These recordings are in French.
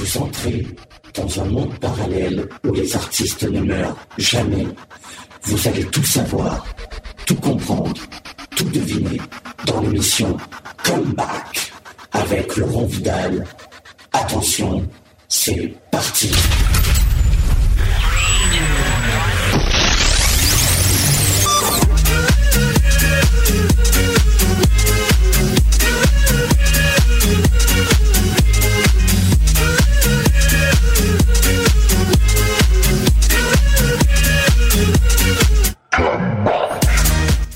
Vous entrez dans un monde parallèle où les artistes ne meurent jamais. Vous allez tout savoir, tout comprendre, tout deviner dans l'émission Comeback avec Laurent Vidal. Attention, c'est parti.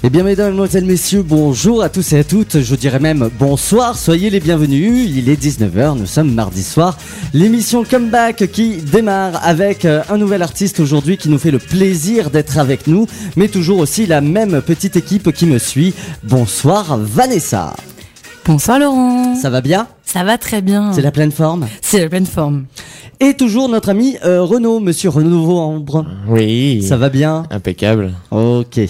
Eh bien, mesdames, mesdemoiselles, messieurs, bonjour à tous et à toutes. Je dirais même bonsoir, soyez les bienvenus. Il est 19h, nous sommes mardi soir. L'émission Comeback qui démarre avec euh, un nouvel artiste aujourd'hui qui nous fait le plaisir d'être avec nous, mais toujours aussi la même petite équipe qui me suit. Bonsoir, Vanessa. Bonsoir Laurent. Ça va bien? Ça va très bien. C'est la pleine forme C'est la pleine forme. Et toujours notre ami euh, Renaud, monsieur Renaud Ambre. Oui. Ça va bien Impeccable. Ok.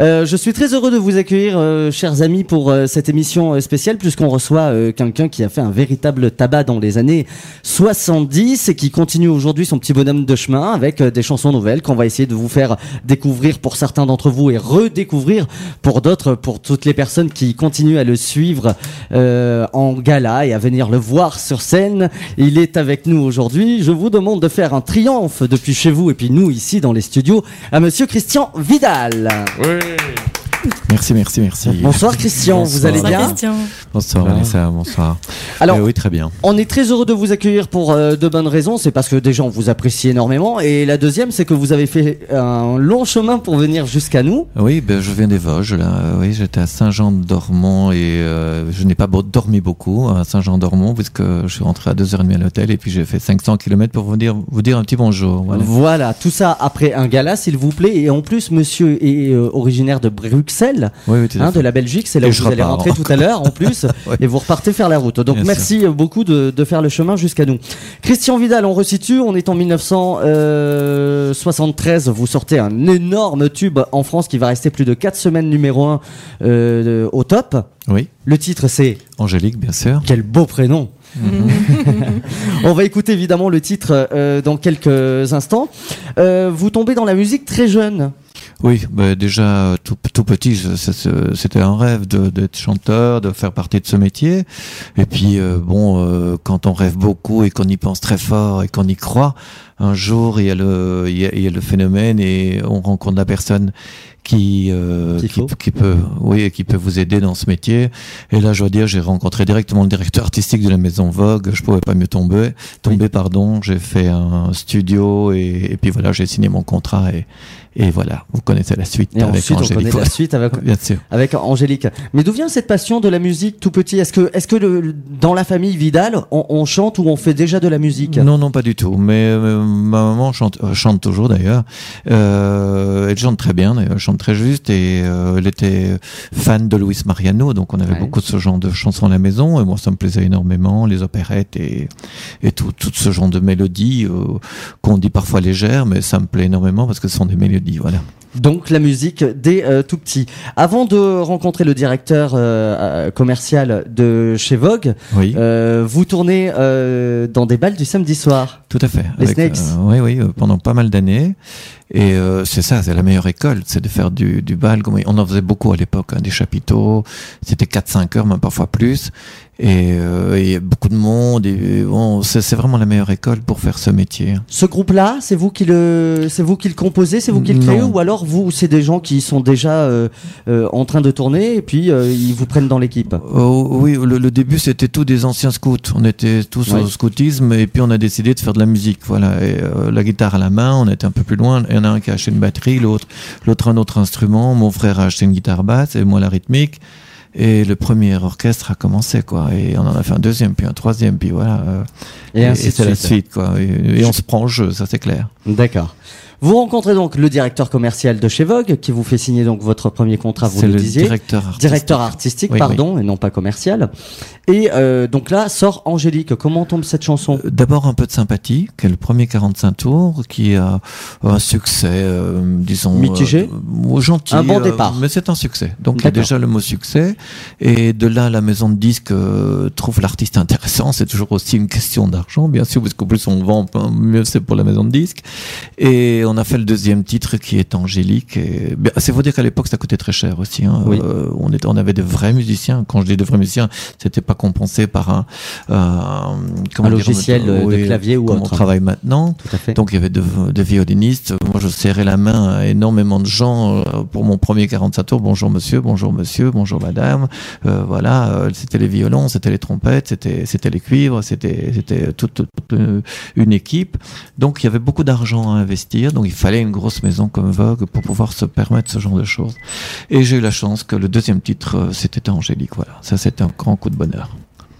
Euh, je suis très heureux de vous accueillir, euh, chers amis, pour euh, cette émission spéciale, puisqu'on reçoit euh, quelqu'un qui a fait un véritable tabac dans les années 70 et qui continue aujourd'hui son petit bonhomme de chemin avec euh, des chansons nouvelles qu'on va essayer de vous faire découvrir pour certains d'entre vous et redécouvrir pour d'autres, pour toutes les personnes qui continuent à le suivre euh, en gala et à venir le voir sur scène. Il est avec nous aujourd'hui. Je vous demande de faire un triomphe depuis chez vous et puis nous ici dans les studios à Monsieur Christian Vidal. Merci, merci, merci. Bonsoir Christian, vous allez Bonsoir bien Christian. Bonsoir Vanessa, bonsoir. Alors, Euh, oui, très bien. on est très heureux de vous accueillir pour euh, de bonnes raisons. C'est parce que déjà on vous apprécie énormément et la deuxième c'est que vous avez fait un long chemin pour venir jusqu'à nous. Oui, ben, je viens des Vosges, là. Euh, Oui, j'étais à Saint-Jean-d'Ormont et euh, je n'ai pas dormi beaucoup à Saint-Jean-d'Ormont puisque je suis rentré à 2h30 à l'hôtel et puis j'ai fait 500 km pour vous dire, vous dire un petit bonjour. Voilà. Voilà, tout ça après un gala s'il vous plaît. Et en plus, monsieur est euh, originaire de Bruxelles, Oui, oui, hein, de la Belgique. C'est là Et où vous allez rentrer tout à l'heure en plus. Et vous repartez faire la route. Donc Bien merci beaucoup de, de faire le chemin jusqu'à nous. Christian Vidal, on resitue. On est en 1973. Vous sortez un énorme tube en France qui va rester plus de 4 semaines numéro 1 au top. Oui, Le titre c'est Angélique, bien sûr. quel beau prénom. On va écouter évidemment le titre euh, dans quelques instants. Euh, vous tombez dans la musique très jeune. Oui, ben, déjà tout, tout petit, c'était un rêve d'être chanteur, de faire partie de ce métier. Et puis euh, bon, euh, quand on rêve beaucoup et qu'on y pense très fort et qu'on y croit, un jour il y a le, il y a, il y a le phénomène et on rencontre la personne qui euh, qui peut, oui, qui peut vous aider dans ce métier. Et là, je dois dire, j'ai rencontré directement le directeur artistique de la Maison Vogue. Je pouvais pas mieux tomber, tomber, pardon. J'ai fait un studio et, et puis voilà, j'ai signé mon contrat et et voilà, vous connaissez la suite Et avec ensuite, on Angélique. connaît la suite avec, Bien sûr. avec Angélique. Mais d'où vient cette passion de la musique tout petit? Est-ce que, est-ce que le, dans la famille Vidal, on, on chante ou on fait déjà de la musique? Non, non, pas du tout. Mais euh, ma maman chante, euh, chante toujours d'ailleurs. Euh, elle chante très bien, elle chante très juste et euh, elle était fan de Luis Mariano, donc on avait Ouais. beaucoup de ce genre de chansons à la maison et moi ça me plaisait énormément, les opérettes et, et tout, tout ce genre de mélodies qu'on dit parfois légères, mais ça me plaît énormément parce que ce sont des mélodies, voilà. Donc la musique des euh, tout petits. Avant de rencontrer le directeur euh, euh, commercial de chez Vogue, Oui. euh, vous tournez dans des balles du samedi soir. Tout à fait. Les Snakes. oui, oui, pendant pas mal d'années. Et c'est ça, c'est la meilleure école, c'est de faire du, du bal. On en faisait beaucoup à l'époque, hein, des chapiteaux. C'était 4-5 heures, même parfois plus. Et, euh, et beaucoup de monde. Bon, c'est vraiment la meilleure école pour faire ce métier. Ce groupe-là, c'est vous qui le, c'est vous qui le composez, c'est vous qui le créez, Non. ou alors vous, c'est des gens qui sont déjà euh, euh, en train de tourner et puis euh, ils vous prennent dans l'équipe? Oh, oui, le, le début c'était tous des anciens scouts. On était tous Oui. au scoutisme et puis on a décidé de faire de la musique. Voilà, et, euh, la guitare à la main, on était un peu plus loin. Il y en a un qui a acheté une batterie, l'autre, l'autre un autre instrument. Mon frère a acheté une guitare basse et moi la rythmique. Et le premier orchestre a commencé quoi. Et on en a fait un deuxième, puis un troisième, puis voilà. Et ainsi de c'est la suite. suite quoi. Et, et on se prend au jeu, ça c'est clair. D'accord. Vous rencontrez donc le directeur commercial de chez Vogue qui vous fait signer donc votre premier contrat, vous le, le disiez. directeur artistique. Directeur artistique, Oui, pardon, et non pas commercial. Et euh, donc là sort Angélique. Comment tombe cette chanson? Euh, D'abord un peu de sympathie, qui est le premier 45 tours, qui a un succès, euh, disons... Mitigé euh, gentil. Un bon euh, départ. mais c'est un succès. Donc il y a déjà le mot succès. Et de là, la maison de disques euh, trouve l'artiste intéressant. C'est toujours aussi une question d'argent, bien sûr, parce qu'au plus on vend, mieux c'est pour la maison de disques. Et on a fait le deuxième titre qui est Angélique. Et... C'est faut dire qu'à l'époque, ça coûtait très cher aussi. Hein. Oui. Euh, on, était, on avait de vrais musiciens. Quand je dis de vrais musiciens, c'était pas compensé par un, un, comment Un dire, logiciel de clavier ou comme autre. on travaille maintenant. Tout à fait. Donc il y avait de, de violinistes. Moi, je serrais la main à énormément de gens euh, pour mon premier 45 tours. Bonjour monsieur, bonjour monsieur, bonjour madame. Euh, voilà, euh, c'était les violons, c'était les trompettes, c'était c'était les cuivres, c'était c'était toute, toute une- une équipe. Donc il y avait beaucoup d'argent à investir. Donc il fallait une grosse maison comme Vogue pour pouvoir se permettre ce genre de choses. Et j'ai eu la chance que le deuxième titre, euh, c'était Angélique. Voilà, ça c'était un grand coup de bonheur.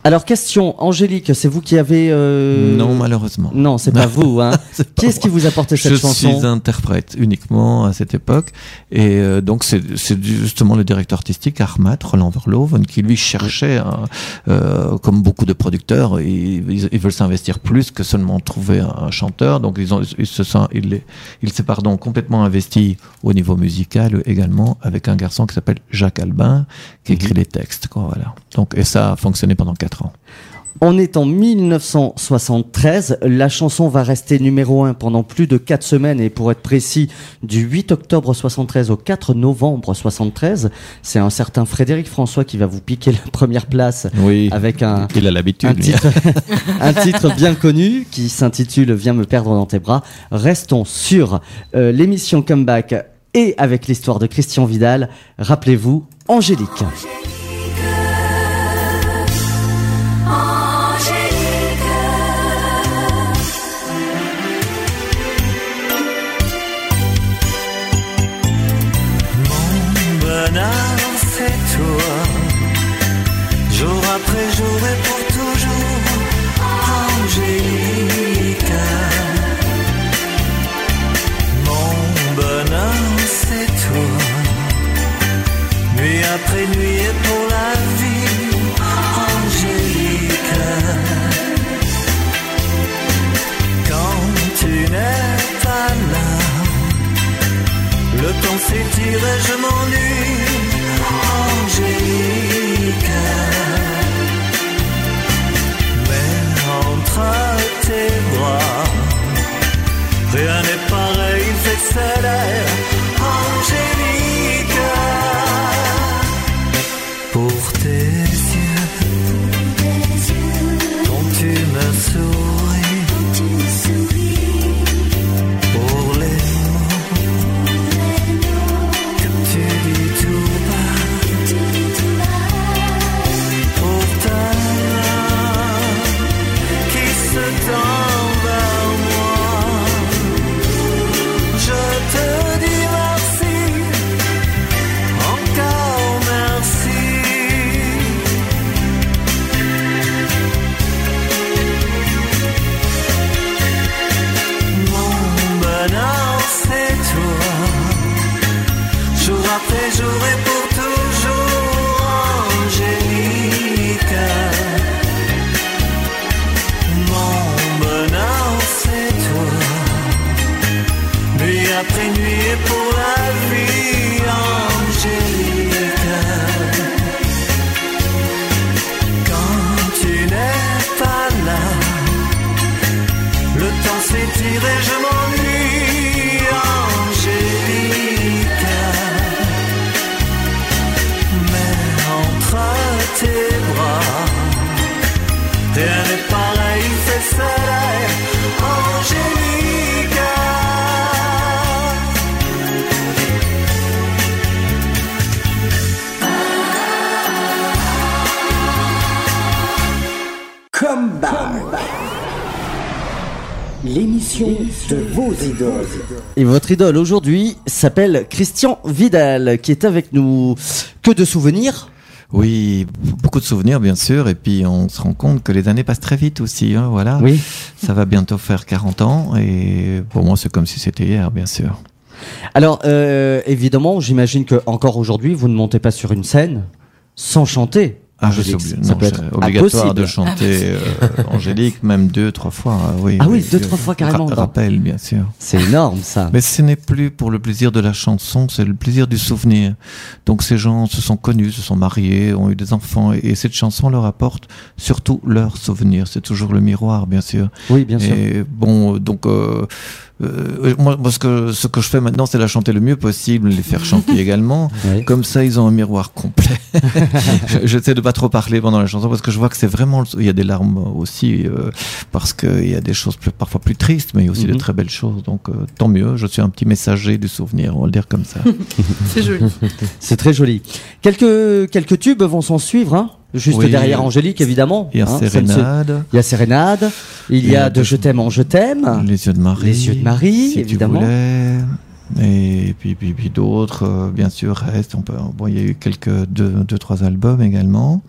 Alors question, Angélique, c'est vous qui avez euh, Non, malheureusement. Non, c'est pas vous. Hein. Qui est-ce qui vous a cette je chanson suis interprète uniquement à cette époque et euh, donc c'est c'est justement le directeur artistique Armat Roland Verloven qui lui cherchait un, euh, comme beaucoup de producteurs ils, ils, veulent s'investir plus que seulement trouver un, un chanteur donc ils ont ils se sont il il s'est pardon complètement investi au niveau musical également avec un garçon qui s'appelle Jacques Albin qui Mhm. écrit les textes quoi voilà donc et ça a fonctionné pendant quatre ans On est en 1973. La chanson va rester numéro un pendant plus de quatre semaines et pour être précis, du 8 octobre 73 au 4 novembre 73. C'est un certain Frédéric François qui va vous piquer la première place oui avec un, il a l'habitude un titre, un titre bien connu qui s'intitule Viens me perdre dans tes bras. Restons sur euh, l'émission Comeback et avec l'histoire de Christian Vidal. Rappelez-vous, Angélique. L'émission de vos idoles. Et votre idole aujourd'hui s'appelle Christian Vidal, qui est avec nous. Que de souvenirs Oui, beaucoup de souvenirs bien sûr, et puis on se rend compte que les années passent très vite aussi. Hein, voilà, Oui. ça va bientôt faire 40 ans, et pour moi c'est comme si c'était hier, bien sûr. Alors, euh, évidemment, j'imagine que encore aujourd'hui, vous ne montez pas sur une scène sans chanter. Ah, je Angélique. suis obligé- ça non, peut c'est être obligatoire impossible. de chanter euh, Angélique, même deux, trois fois. euh, oui, Ah oui, deux, trois fois carrément, Ra- non. rappel, bien sûr. C'est énorme, ça. Mais ce n'est plus pour le plaisir de la chanson, c'est le plaisir du souvenir. Donc ces gens se sont connus, se sont mariés, ont eu des enfants, et, et cette chanson leur apporte surtout leurs souvenirs. C'est toujours le miroir, bien sûr. Oui, bien sûr. Et bon, euh, donc euh, euh, moi, moi, ce que ce que je fais maintenant, c'est la chanter le mieux possible, les faire chanter également. Oui. Comme ça, ils ont un miroir complet. Je- J'essaie de pas trop parler pendant la chanson parce que je vois que c'est vraiment. le- Il y a des larmes aussi euh, parce qu'il y a des choses plus- parfois plus tristes, mais il y a aussi Mhm. de très belles choses. Donc euh, tant mieux. Je suis un petit messager du souvenir, on va le dire comme ça. C'est joli. C'est très joli. Quelques, quelques tubes vont s'en suivre, hein Juste Oui. derrière Angélique, évidemment. Il y a hein. Sérénade, Il y a Sérénade. Il y a de Je t'aime en Je t'aime. Les yeux de Marie, Les yeux de Marie, si évidemment. Tu. Et puis, puis, puis d'autres, euh, bien sûr, restent. On peut, bon, il y a eu quelques deux, deux, trois albums également.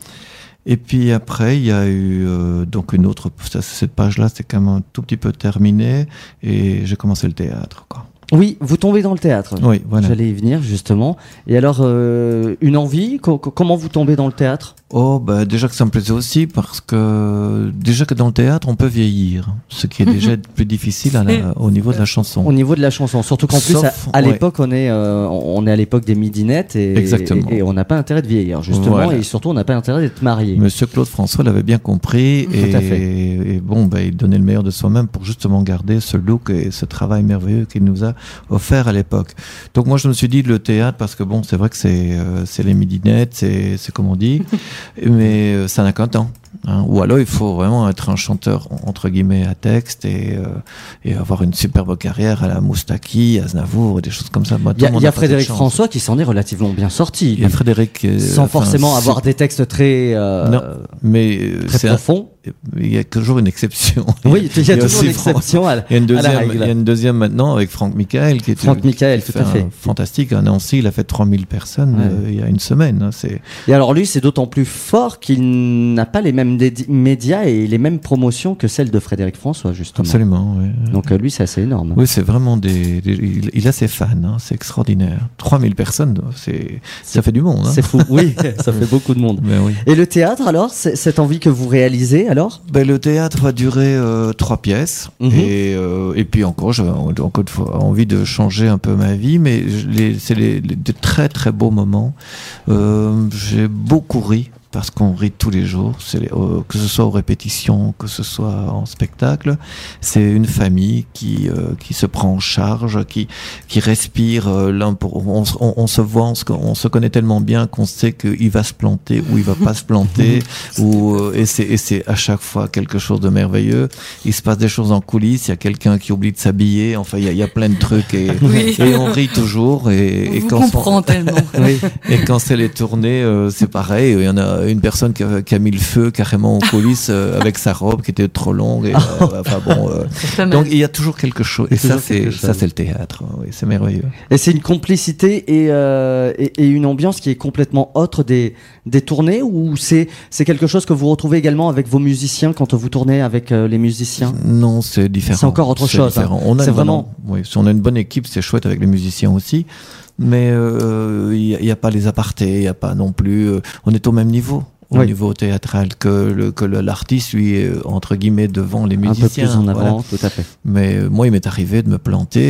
Et puis après, il y a eu euh, donc une autre. Cette page-là, c'est quand même un tout petit peu terminé. Et j'ai commencé le théâtre. Quoi. Oui, vous tombez dans le théâtre. Oui, voilà. J'allais y venir, justement. Et alors, euh, une envie co- co- Comment vous tombez dans le théâtre? Oh, bah, déjà que ça me plaisait aussi parce que déjà que dans le théâtre, on peut vieillir, ce qui est déjà plus difficile à la- au niveau de la chanson. Au niveau de la chanson. Surtout qu'en plus, à, à ouais. l'époque, on est, euh, on est à l'époque des midinettes et, Exactement. et, et on n'a pas intérêt de vieillir, justement. Voilà. Et surtout, on n'a pas intérêt d'être marié. Monsieur Claude François l'avait bien compris Tout et, à fait. et bon, bah, il donnait le meilleur de soi-même pour justement garder ce look et ce travail merveilleux qu'il nous a offert à l'époque. Donc moi, je me suis dit le théâtre parce que bon, c'est vrai que c'est euh, c'est les midinettes, c'est c'est comme on dit, mais euh, ça n'a qu'un temps. hein. Ou alors il faut vraiment être un chanteur entre guillemets à texte et, euh, et avoir une superbe carrière à la Moustaki, à Znavour des choses comme ça. Il y a, y a Frédéric. François qui s'en est relativement bien sorti. Il y a Frédéric. euh, sans enfin, forcément avoir des textes très, euh, Non, mais très profonds. Il y a toujours une exception. Oui, il y a toujours une exception à, la- Il y a une à la deuxième, règle. il y a une deuxième maintenant avec Franck Michael qui est Franck Michael, tout à fait. fantastique. À Nancy, il a fait 3000 personnes Ouais. euh, il y a une semaine. hein, C'est Et alors lui, c'est d'autant plus fort qu'il n'a pas les mêmes médias et les mêmes promotions que celles de Frédéric François, justement. absolument. Donc euh, lui, c'est assez énorme. Oui, c'est vraiment des. des- il, il a ses fans, hein, c'est extraordinaire. 3000 personnes, c'est ça fait du monde. Hein. C'est fou. Oui, ça fait beaucoup de monde. Ben oui. Et le théâtre, alors, cette envie que vous réalisez, alors Ben, le théâtre va durer euh, trois pièces Mhm. et, euh, et puis encore, j'avais encore une fois envie de changer un peu ma vie, mais c'est les, les- de très très beaux moments. Euh, J'ai beaucoup ri parce qu'on rit tous les jours, euh, que ce soit aux répétitions, que ce soit en spectacle. C'est une famille qui euh, qui se prend en charge, qui qui respire euh, l'un pour. On, se- on, on se voit, on se, on se connaît tellement bien qu'on sait qu'il va se planter ou il va pas se planter. ou euh, et c'est et c'est à chaque fois quelque chose de merveilleux. Il se passe des choses en coulisses. Il y a quelqu'un qui oublie de s'habiller. Enfin, il y a, il y a plein de trucs et, Oui. et on rit toujours. Et, On et vous quand comprend tellement. Oui. et quand c'est les tournées, euh, c'est pareil. Il y en a une personne qui a, qui a mis le feu carrément aux coulisses euh, avec sa robe qui était trop longue. Et, euh, enfin bon. euh, donc il y a toujours quelque chose. Et ça, c'est ça, c'est le théâtre. Oui, c'est merveilleux. Et c'est une complicité et, euh, et, et une ambiance qui est complètement autre des, des tournées ou c'est c'est quelque chose que vous retrouvez également avec vos musiciens quand vous tournez avec euh, les musiciens? Non, c'est différent. C'est encore autre chose, hein. On a vraiment- oui, si on a une bonne équipe, c'est chouette avec les musiciens aussi. Mais euh, il n'y a, il y a pas les apartés, il n'y a pas non plus. euh, on est au même niveau. Au Oui. niveau théâtral que le que l'artiste lui est entre guillemets devant les Un peu musiciens plus en voilà. avant, tout à fait. mais euh, moi il m'est arrivé de me planter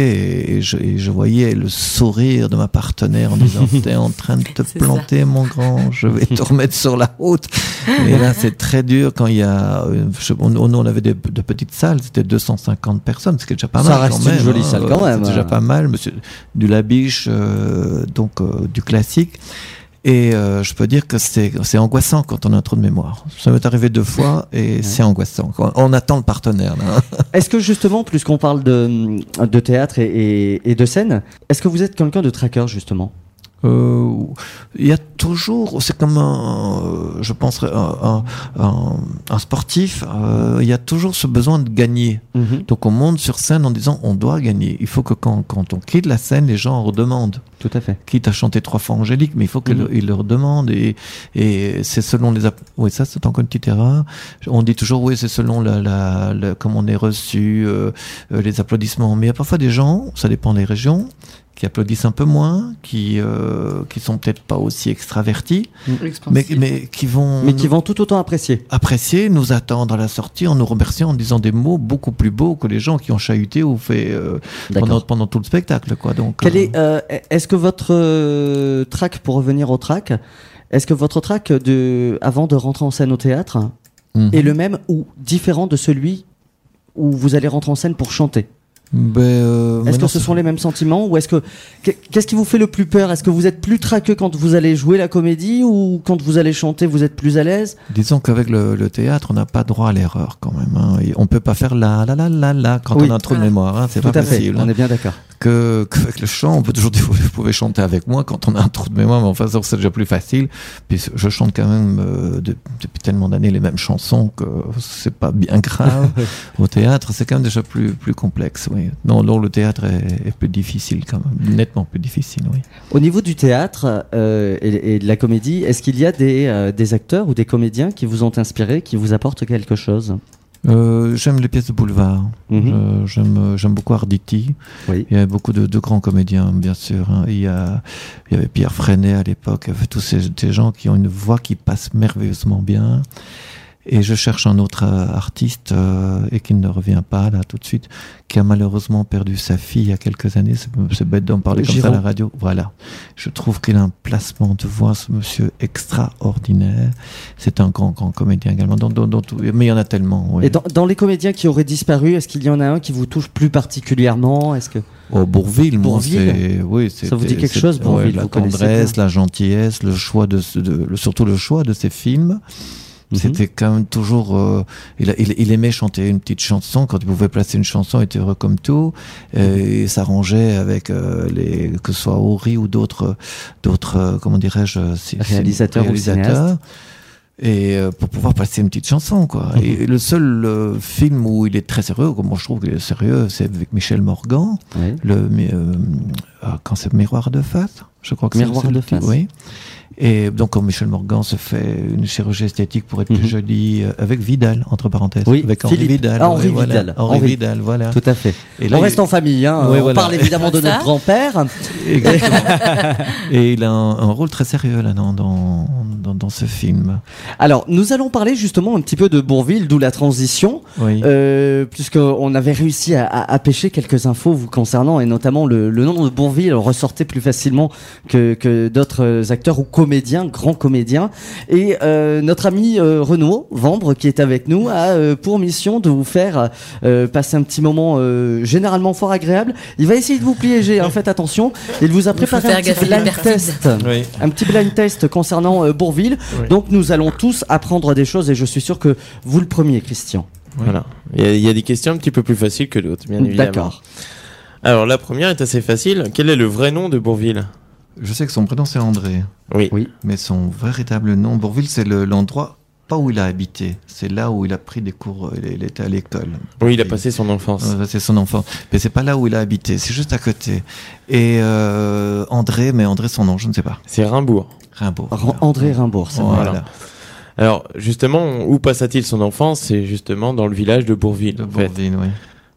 et, et je, et je voyais le sourire de ma partenaire en disant t'es en train de te planter mon grand je vais te remettre sur la route et là c'est très dur quand il y a euh, je- on, on on avait des, de petites salles c'était 250 personnes ce qui est déjà pas Ça mal reste quand une même, jolie hein. salle quand même. c'est déjà pas mal monsieur du Labiche euh, donc euh, du classique et euh, je peux dire que c'est angoissant quand on a trop de mémoire. Ça m'est arrivé deux fois et c'est angoissant. On attend le partenaire. Est-ce que justement, plus qu'on parle de, de théâtre et, et, et de scène, est-ce que vous êtes quelqu'un de tracker justement? Euh, il y a toujours, c'est comme un, euh, je pense, un, un, un- un sportif, euh, il y a toujours ce besoin de gagner. Mhm. Donc on monte sur scène en disant on doit gagner. Il faut que quand, quand on quitte la scène, les gens en redemandent. Tout à fait. Quitte à chanter trois fois Angélique, mais il faut qu'ils Mhm. le redemandent. Et, et c'est selon les... app- Oui, ça c'est encore une petite erreur. On dit toujours, oui, c'est selon la, la, la- comment on est reçu, euh, les applaudissements. Mais il y a parfois des gens, ça dépend des régions, qui applaudissent un peu moins, qui, euh, qui sont peut-être pas aussi extravertis, mais, mais qui vont... Mais qui vont tout autant apprécier. apprécier, nous attendre à la sortie en nous remerciant en disant des mots beaucoup plus beaux que les gens qui ont chahuté ou fait euh, pendant, pendant tout le spectacle. Quoi. Donc, Quel euh, est, euh, est-ce que votre euh, track, pour revenir au track, est-ce que votre track de, avant de rentrer en scène au théâtre mhm. est le même ou différent de celui où vous allez rentrer en scène pour chanter? Ben, euh, Est-ce que ce sont les mêmes sentiments ou est-ce que qu'est- qu'est-ce qui vous fait le plus peur? Est-ce que vous êtes plus traqueux quand vous allez jouer la comédie ou quand vous allez chanter vous êtes plus à l'aise? Disons qu'avec le, le théâtre, on n'a pas droit à l'erreur quand même. Hein. Et on peut pas faire la la la la la quand Oui. on a un trou de Voilà. mémoire. Hein. C'est pas fait. possible. On hein. est bien d'accord. Que qu'avec le chant, on peut toujours dire vous pouvez chanter avec moi quand on a un trou de mémoire. Mais enfin, ça, c'est déjà plus facile. Puis je chante quand même euh, de- depuis tellement d'années les mêmes chansons que c'est pas bien grave. Au théâtre, c'est quand même déjà plus plus complexe. Oui. Non, non, le théâtre est, est plus difficile quand même, nettement plus difficile. Oui. Au niveau du théâtre euh, et, et de la comédie, est-ce qu'il y a des, euh, des acteurs ou des comédiens qui vous ont inspiré, qui vous apportent quelque chose? Euh, j'aime les pièces de boulevard. Mhm. J'aime j'aime beaucoup Arditi. Oui. Il y avait beaucoup de, de grands comédiens, bien sûr. hein. Il, y a, il y avait Pierre Freinet à l'époque. Il y avait tous ces, ces gens qui ont une voix qui passe merveilleusement bien. Et je cherche un autre euh, artiste euh, et qui ne revient pas là tout de suite, qui a malheureusement perdu sa fille il y a quelques années. C'est bête d'en parler comme ça à la radio. Voilà. Je trouve qu'il a un placement de voix, ce monsieur extraordinaire. C'est un grand, grand comédien également. Dans- dans- dans tout- mais il y en a tellement. oui. Et dans, dans les comédiens qui auraient disparu, est-ce qu'il y en a un qui vous touche plus particulièrement? Est-ce que Oh, Bourville, moi, Bourville? c'est, oui, c'est. Ça vous dit quelque chose, Bourville, La vous tendresse, la gentillesse, le choix de, de- surtout le choix de ses films. Mhm. C'était quand même toujours. euh, il, a- il, il aimait chanter une petite chanson quand il pouvait placer une chanson, il était heureux comme tout. Euh, il s'arrangeait avec euh, les que ce soit Horry ou d'autres d'autres euh, comment dirais-je Réalisateurs réalisateurs. Et euh, pour pouvoir passer une petite chanson, quoi. Mhm. Et le seul euh, film où il est très sérieux, comme moi je trouve qu'il est sérieux, c'est avec Michel Morgan Oui. le euh, ah, quand c'est miroir de face je crois que c'est- Miroir de face. oui et donc quand Michel Morgan se fait une chirurgie esthétique pour être Mhm. plus joli euh, avec Vidal entre parenthèses Oui, avec Henri. Vidal Ah, Henri voilà. Vidal. Henri Henri. Vidal voilà Tout à fait. et là, On il- reste en famille, hein. Oui, on voilà. parle évidemment de notre grand-père. Exactement. et il a un, un rôle très sérieux là dans, dans, dans, dans ce film Alors, nous allons parler justement un petit peu de Bourville, d'où la transition, oui euh, puisqu'on avait réussi à, à- à pêcher quelques infos vous concernant, et notamment le, le nom de Bourville ressortait plus facilement que, que d'autres acteurs ou comédiens, grands comédiens. Et euh, notre ami euh, Renaud Vambre, qui est avec nous, a euh, pour mission de vous faire euh, passer un petit moment euh, généralement fort agréable. Il va essayer de vous piéger, hein, faites attention. Il vous a préparé un petit blind test oui un petit blind test concernant euh, Bourville. Oui. Donc nous allons tous apprendre des choses et je suis sûr que vous le premier, Christian. Voilà. Il y, a, il y a des questions un petit peu plus faciles que d'autres, bien évidemment. D'accord. Alors la première est assez facile. Quel est le vrai nom de Bourville? Je sais que son prénom c'est André Oui. Oui. mais son véritable nom Bourville c'est le- l'endroit pas où il a habité c'est là où il a pris des cours il, il était à l'école Oui, il a passé son enfance. Ouais, c'est son enfant. Mais c'est pas là où il a habité, c'est juste à côté. Et euh, André, mais André, son nom, je ne sais pas. C'est Rimbourg. Rimbaud. Ran- André Rimbourg, c'est. Voilà. Voilà. Alors justement, où passa-t-il son enfance? C'est justement dans le village de Bourville. De en fait. Bourville, oui.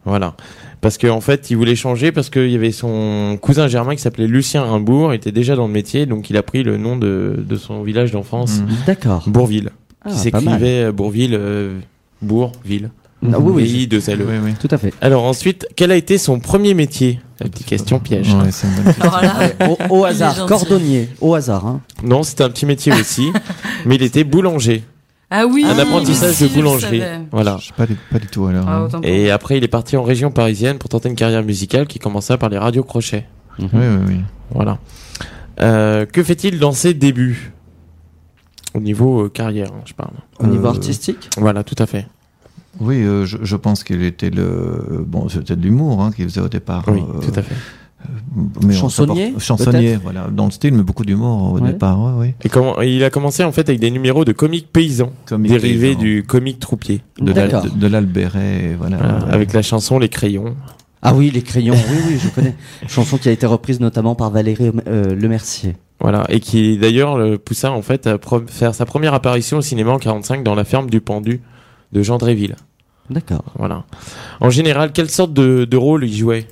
Voilà. Parce qu'en fait, il voulait changer parce qu'il y avait son cousin germain qui s'appelait Lucien Rimbourg, il était déjà dans le métier, donc il a pris le nom de, de son village d'enfance, Mhm. D'accord. Bourville. Ah, qui s'écrivait euh, Bourville, euh, Bourg, ville. Ah, oui, oui, Pays de Zelle. Oui, oui. tout à fait. Alors ensuite, quel a été son premier métier? La petite question piège. Ouais, c'est une bonne question. Alors là, Au, hasard, cordonnier, au hasard. Hein. Non, c'était un petit métier aussi, mais il était boulanger. Ah oui, un apprentissage si, de boulangerie. Voilà. Je sais pas, du- pas du tout alors. Ah, hein. Et après, il est parti en région parisienne pour tenter une carrière musicale qui commença par les radios crochets. Oui, oui, oui. Voilà. Euh, que fait-il dans ses débuts? Au niveau euh, carrière, hein, je parle. Au niveau Euh, artistique? Voilà, tout à fait. Oui, euh, je, je pense qu'il était le bon, c'était de l'humour hein, qu'il faisait au départ. Oui, Euh, tout à fait. Mais on Chansonnier, Chansonnier, voilà. Dans le style, mais beaucoup d'humour au Ouais. départ, ouais, ouais. Et comment, il a commencé en fait avec des numéros de comiques paysans, Comique dérivés paysan. du comique troupier. de, de, de l'Alberet, voilà. Voilà, avec la chanson Les Crayons. Ah oui, les crayons, oui, oui, je connais. Chanson qui a été reprise notamment par Valérie euh, Lemercier. Voilà, et qui d'ailleurs le poussa en fait à pro- faire sa première apparition au cinéma en 45 dans La ferme du pendu de Jean Dréville. D'accord. Voilà. En général, quelle sorte de, de rôle il jouait?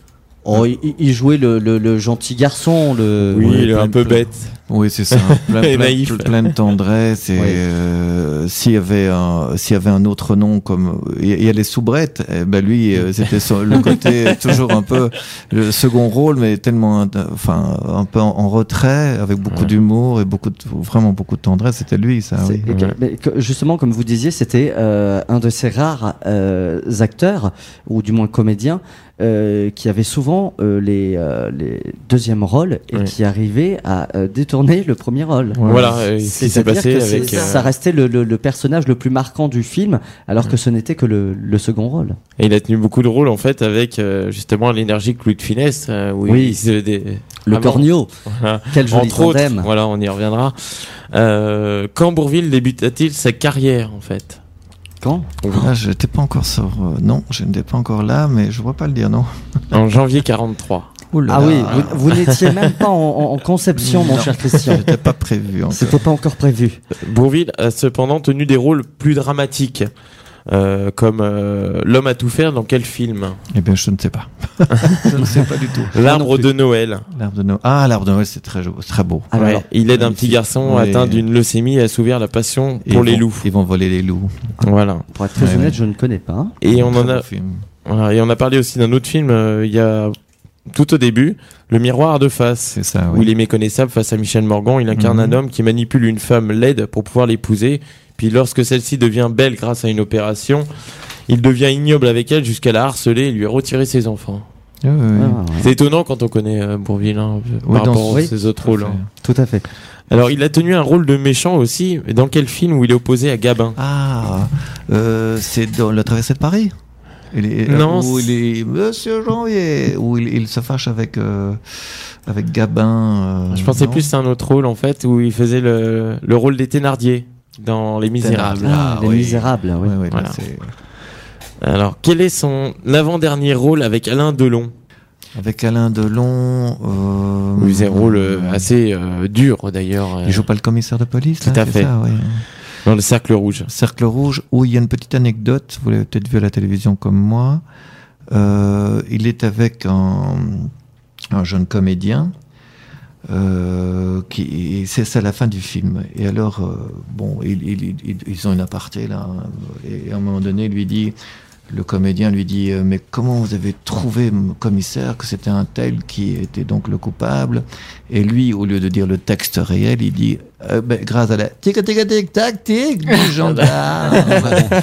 Oh, il, il jouait le, le, le gentil garçon, le. Oui, il est plein un peu plein- bête. Oui, c'est ça. Plein, Et plein- naïf. plein de tendresse. Et Oui. euh, s'il y avait un, s'il y avait un autre nom comme il y- a les soubrettes, eh ben lui, euh, c'était le côté toujours un peu le second rôle, mais tellement, enfin, un peu en, en retrait, avec beaucoup Ouais. d'humour et beaucoup, de, vraiment beaucoup de tendresse. C'était lui, ça. C'est- Oui. justement, comme vous disiez, c'était euh, un de ces rares euh, acteurs, ou du moins comédiens, euh, qui avait souvent euh, les, euh, les deuxièmes rôles et Ouais. qui arrivait à euh, détourner le premier rôle. Voilà, euh, ce qui s'est C'est-à-dire passé c'est- avec. euh, ça restait le, le- le personnage le plus marquant du film, alors que ce n'était que le, le second rôle. Et il a tenu beaucoup de rôles en fait avec euh, justement l'énergique Louis de Finesse. euh, où Oui. il se dé- Le corneau, Voilà. quel joli Entre autres, tandem. voilà, on y reviendra. Euh, quand Bourville débuta-t-il sa carrière en fait? Quand? Ah, j'étais pas encore sur. euh, non, je n'étais pas encore là, mais je vois pas le dire, non. En janvier 43. Ouh là Ah oui, vous, vous n'étiez même pas en, conception, mon Non. cher Christian. J'étais pas prévu. C'était pas encore prévu. Bourville a cependant tenu des rôles plus dramatiques, euh, comme euh, L'homme à tout faire dans quel film? Eh bien, je ne sais pas. je ne sais pas du tout. L'arbre de Noël. L'arbre de Noël. Ah, l'arbre de Noël, c'est très, beau- très beau. Alors, Ouais, il aide un petit garçon Oui. atteint d'une leucémie à s'ouvrir la passion Et pour les vont- loups. Ils vont voler les loups. Voilà. pour être très Ouais, honnête, ouais. je ne connais pas. Et on en a, film. voilà, et on a parlé aussi d'un autre film euh, il y a tout au début, Le miroir de face. C'est ça, où oui. il est méconnaissable face à Michel Morgan. Il incarne Mhm. un homme qui manipule une femme laide pour pouvoir l'épouser. Puis lorsque celle-ci devient belle grâce à une opération, il devient ignoble avec elle jusqu'à la harceler et lui retirer ses enfants. Ah, ouais. C'est étonnant quand on connaît euh, Bourville hein, Oui, par dans rapport ce- à ses autres Tout à rôles. fait. hein. Tout à fait. Alors il a tenu un rôle de méchant aussi. Dans quel film où il est opposé à Gabin? Ah, euh, c'est dans La traversée de Paris il est, Non, Où c'est- il est Monsieur Janvier, où il, il se fâche avec, euh, avec Gabin. euh, Je pensais non plus c'est un autre rôle en fait où il faisait le, le rôle des Thénardier dans Les Misérables. Ah, Ah, les oui. Misérables, oui. Ouais, ouais, là, Voilà. c'est- Alors quel est son avant-dernier rôle avec Alain Delon Avec Alain Delon. Euh, il faisait un rôle euh, assez euh, dur d'ailleurs. Il joue pas le commissaire de police Tout là, à c'est fait. ça, ouais. Dans le Cercle Rouge. Cercle Rouge, où il y a une petite anecdote, vous l'avez peut-être vu à la télévision comme moi. Euh, il est avec un, un jeune comédien. Euh, qui c'est à la fin du film et alors euh, bon il- il- ils ont une aparté là hein, et à un moment donné il lui dit le comédien lui dit euh, mais comment vous avez trouvé commissaire que c'était un tel qui était donc le coupable? Et lui au lieu de dire le texte réel il dit euh, ben, grâce à la tic tic tic tac tic du gendarme.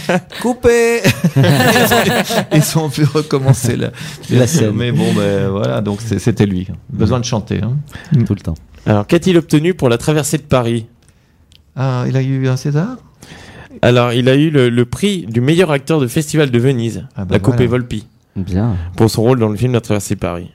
Coupé. Ils ont pu recommencer la, La scène. mais bon ben voilà donc c'était lui. Besoin de chanter hein. Tout le temps. Alors qu'a-t-il obtenu pour la traversée de Paris? Ah il a eu un César? Alors il a eu le, le prix du meilleur acteur de Festival de Venise, Ah bah la Coupe voilà. Volpi, Bien. pour son rôle dans le film La traversée de Paris.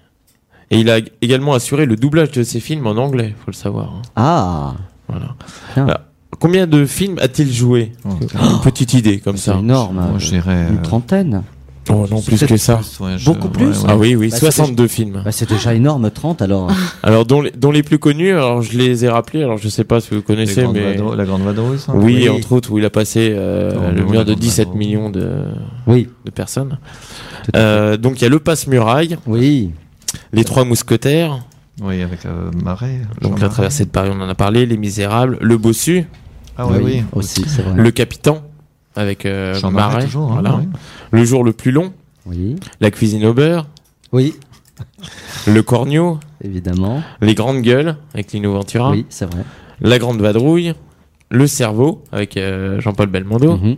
Et il a également assuré le doublage de ses films en anglais, faut le savoir. hein. Ah, Voilà. Alors, combien de films a-t-il joué? Oh, Une petite idée comme c'est ça. énorme. Moi, je dirais, Une euh, trentaine. Oh non, plus que ça. ouais, je- Beaucoup plus Ah oui, oui, Bah, 62 films. Bah, c'est déjà énorme, 30 alors. Alors dont les, dont les plus connus, alors je les ai rappelés, alors je sais pas si vous connaissez, mais la grande vadrouille ça oui, Oui. entre autres où il a passé euh, le mur de grande 17 vadrouille. millions de, Oui, de personnes. Euh, donc il y a le passe-muraille, oui. les trois mousquetaires, oui avec euh, Marais Jean donc la traversée de Paris, on en a parlé, les misérables, le bossu, ah oui oui Aussi, c'est vrai. le capitaine avec euh, Marais, toujours hein, voilà. le jour le plus long, Oui. la cuisine au beurre, Oui, le corneau, évidemment. les grandes gueules avec Lino Ventura, Oui, c'est vrai. la grande vadrouille, le cerveau avec euh, Jean-Paul Belmondo, Mhm.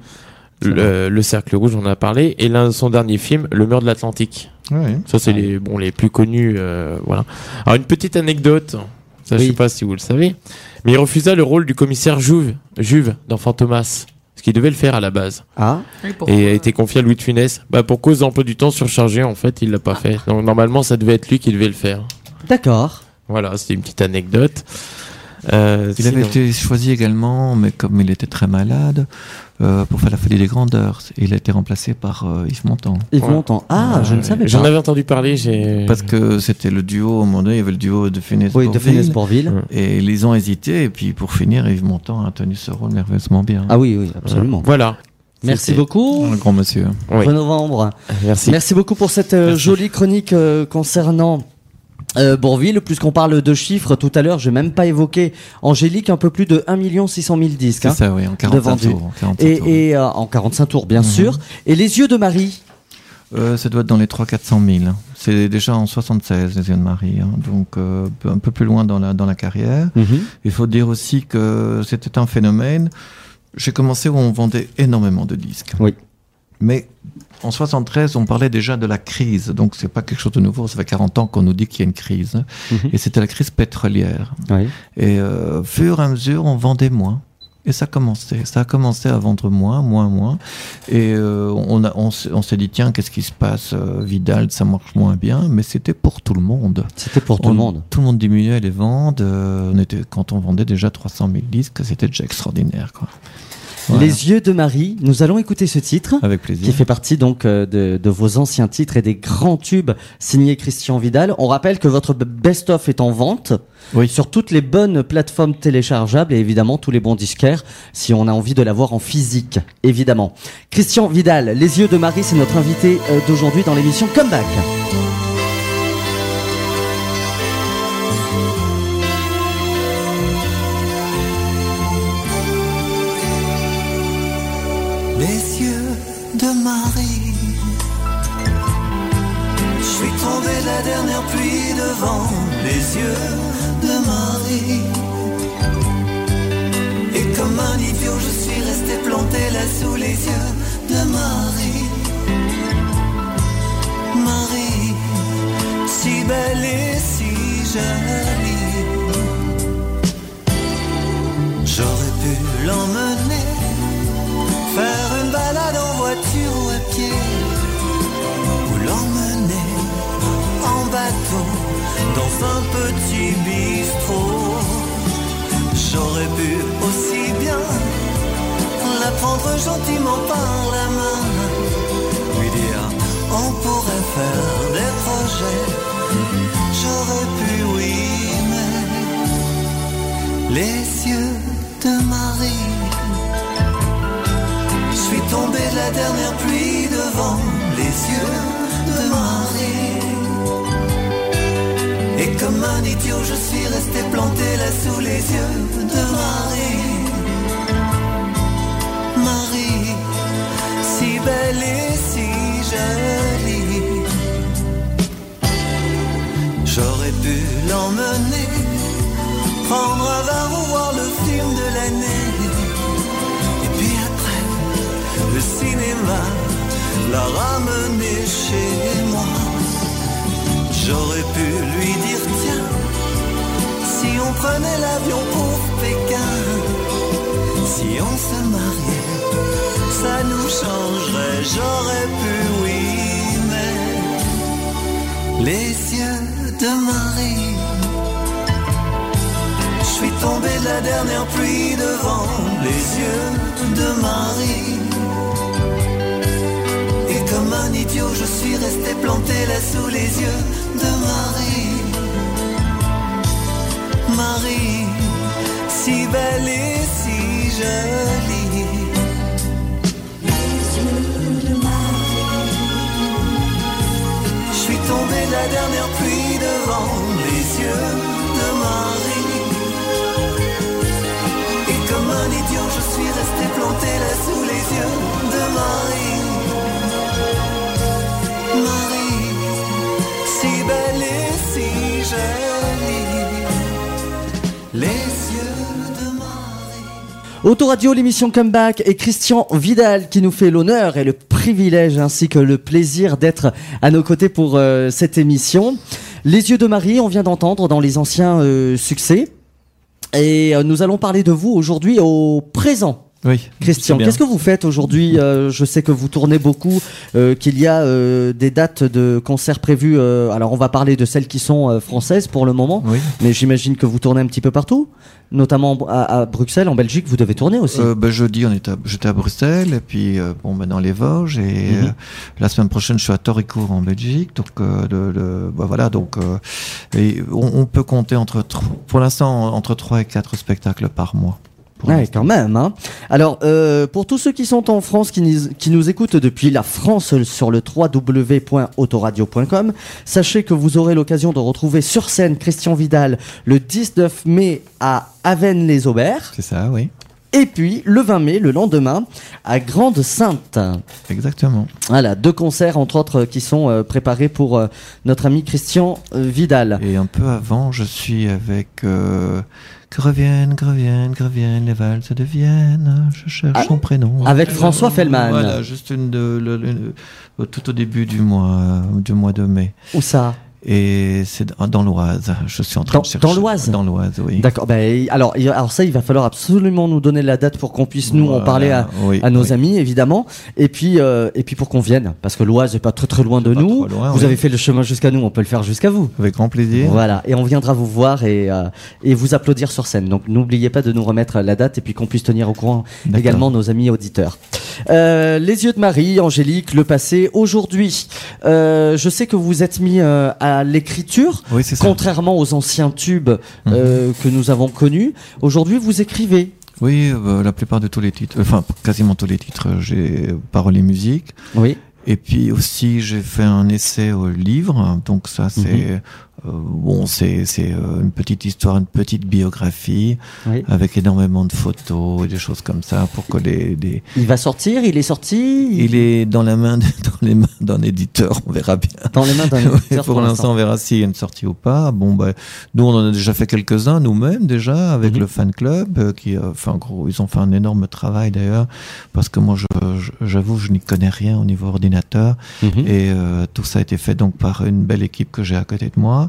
le, le cercle rouge, on en a parlé, et l'un de son dernier film, Le mur de l'Atlantique. Oui. Ça, c'est Ah. les, bon, les plus connus. euh, voilà. Alors, une petite anecdote. Ça, je Oui. sais pas si vous le savez. Mais il refusa le rôle du commissaire Juve, Juve dans Fantomas. Ce qu'il devait le faire à la base. Ah, Et a été confié à Louis de Funès. Bah, pour cause d'emploi du temps surchargé, en fait, il l'a pas fait. Donc, normalement, ça devait être lui qui devait le faire. D'accord. Voilà, c'était une petite anecdote. Euh, Il avait sinon- été choisi également, mais comme il était très malade, euh, pour faire la folie des grandeurs. Il a été remplacé par euh, Yves Montand. Yves Ouais. Montand. Ah, je ne savais J'en pas. avais entendu parler, j'ai. Parce que c'était le duo, au moment donné, il y avait le duo de Funès Oui, de Bourville. Et ils ont hésité, et puis pour finir, Yves Montand a tenu ce rôle merveilleusement bien. Ah oui, oui, absolument. Voilà. Merci beaucoup. Un grand monsieur. Oui. Novembre. Merci. Merci beaucoup pour cette Merci. jolie chronique euh, concernant euh, Bourville. Puisqu'on parle de chiffres tout à l'heure, je n'ai même pas évoqué Angélique, un peu plus de 1 600 000 disques. C'est hein. ça, oui, en de 45 vendu. tours. en 45 tours. Et, et, euh, en 45 tours, bien Mhm. sûr. Et les yeux de Marie. Euh, ça doit être dans les 300 400 000. C'est déjà en 76, les yeux de Marie. hein. donc euh, un peu plus loin dans la, dans la carrière. Il faut dire aussi que c'était un phénomène. J'ai commencé où on vendait énormément de disques. Oui. Mais en 73, on parlait déjà de la crise. Donc c'est pas quelque chose de nouveau. Ça fait 40 ans qu'on nous dit qu'il y a une crise. Mhm. Et c'était la crise pétrolière. Oui. Et euh, fur et à mesure, on vendait moins. Et ça commençait, ça a commencé à vendre moins, moins, moins. Et euh, on, a, on, s'est- on s'est dit, tiens, qu'est-ce qui se passe euh, Vidal, ça marche moins bien. Mais c'était pour tout le monde. C'était pour tout le monde. Tout le monde diminuait les ventes. euh, on était, quand on vendait déjà 300 000 disques, c'était déjà extraordinaire. Quoi. Voilà. Les yeux de Marie. Nous allons écouter ce titre. Avec plaisir. qui fait partie donc euh, de, de vos anciens titres et des grands tubes signés Christian Vidal. On rappelle que votre best-of est en vente Oui. sur toutes les bonnes plateformes téléchargeables et évidemment tous les bons disquaires si on a envie de l'avoir en physique, évidemment. Christian Vidal, Les yeux de Marie, c'est notre invité euh, d'aujourd'hui dans l'émission Comeback. Les yeux de Marie. Je suis tombé la dernière pluie devant les yeux de Marie. Et comme un idiot, je suis resté planté là sous les yeux de Marie. Marie, si belle et si jolie. J'aurais pu l'emmener Dans un petit bistrot. J'aurais pu aussi bien La prendre gentiment par la main Lui dire on pourrait faire des projets. J'aurais pu oui mais Les yeux de Marie. Je suis tombé de la dernière pluie devant les yeux de Marie. Et comme un idiot, je suis resté planté là sous les yeux de Marie. Marie, si belle et si jolie. J'aurais pu l'emmener, prendre un verre ou voir le film de l'année. Et puis après, le cinéma l'a moi. J'aurais pu lui dire tiens, si on prenait l'avion pour Pékin, si on se mariait, ça nous changerait. J'aurais pu oui, mais les yeux de Marie. Je suis tombé de la dernière pluie devant les yeux de Marie. Un idiot, je suis resté planté là sous les yeux de Marie. Marie, si belle et si jolie. Je suis tombé de la dernière pluie devant les yeux de Marie. Et comme un idiot, je suis resté planté là sous les yeux de Marie. Marie, Autoradio, l'émission Comeback et Christian Vidal qui nous fait l'honneur et le privilège ainsi que le plaisir d'être à nos côtés pour euh, cette émission. Les yeux de Marie, on vient d'entendre dans les anciens euh, succès. Et euh, nous allons parler de vous aujourd'hui au présent. Oui. Christian, qu'est-ce que vous faites aujourd'hui Euh, Je sais que vous tournez beaucoup, euh, qu'il y a euh, des dates de concerts prévues. euh, alors, on va parler de celles qui sont euh, françaises pour le moment, Oui. mais j'imagine que vous tournez un petit peu partout, notamment à, à Bruxelles, en Belgique. Vous devez tourner aussi. Euh, ben, jeudi, on était j'étais à Bruxelles, et puis euh, bon, ben, dans les Vosges, et Mhm. euh, la semaine prochaine, je suis à Toricourt en Belgique. Donc, euh, le, le- ben, voilà, donc, euh, et on, on peut compter entre, pour l'instant, entre 3 et 4 spectacles par mois. Ouais, quand même. Hein. Alors, euh, pour tous ceux qui sont en France, qui, nous- qui nous écoutent depuis la France sur le www.autoradio.com, sachez que vous aurez l'occasion de retrouver sur scène Christian Vidal le 19 mai à Avennes-les-Aubert, C'est ça, oui. et puis le 20 mai, le lendemain, à Grande-Sainte. Exactement. Voilà, deux concerts entre autres qui sont euh, préparés pour euh, notre ami Christian euh, Vidal. Et un peu avant, je suis avec euh, Que reviennent, que reviennent, que reviennent les valses de Vienne. Je cherche Ah, son prénom. avec François Fellman. Voilà, juste une de, le- le- le- tout au début du mois, du mois de mai. Où ça? Et c'est dans, l'Oise. Je suis en train Dans- de chercher. dans l'Oise Dans l'Oise, oui. D'accord. Ben, alors, alors ça, il va falloir absolument nous donner la date pour qu'on puisse nous en parler à, oui, à nos oui. amis, évidemment. Et puis, euh, et puis pour qu'on vienne, parce que l'Oise n'est pas très très loin de nous. loin, vous oui. avez fait le chemin jusqu'à nous, on peut le faire jusqu'à vous. Avec grand plaisir. Voilà, et on viendra vous voir et, euh, et vous applaudir sur scène. Donc n'oubliez pas de nous remettre la date et puis qu'on puisse tenir au courant également nos amis auditeurs. Euh, les yeux de Marie, Angélique, le passé, aujourd'hui. Euh, je sais que vous êtes mis euh, à l'écriture, Oui, contrairement aux anciens tubes euh, que nous avons connus. Aujourd'hui, vous écrivez. Oui, euh, la plupart de tous les titres, enfin quasiment tous les titres, euh, j'ai paroles et musique. Oui. Et puis aussi, j'ai fait un essai au livre. Donc ça, c'est Mhm. Euh, bon, c'est c'est euh, une petite histoire, une petite biographie oui. avec énormément de photos et des choses comme ça pour que les, les- Il va sortir, il est sorti. il est dans la main de- dans les mains d'un éditeur. On verra bien. dans les mains d'un éditeur pour l'instant, on verra s'il y a une sortie ou pas. Bon, bah, nous, on en a déjà fait quelques-uns nous-mêmes déjà avec Mhm. le fan club euh, qui, euh, enfin, gros, ils ont fait un énorme travail d'ailleurs parce que moi, je, je- j'avoue, je n'y connais rien au niveau ordinateur Mhm. et euh, tout ça a été fait donc par une belle équipe que j'ai à côté de moi.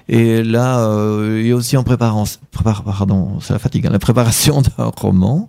Et là, euh, il y a aussi en préparant, prépare, pardon, c'est la fatigue, hein, la préparation d'un roman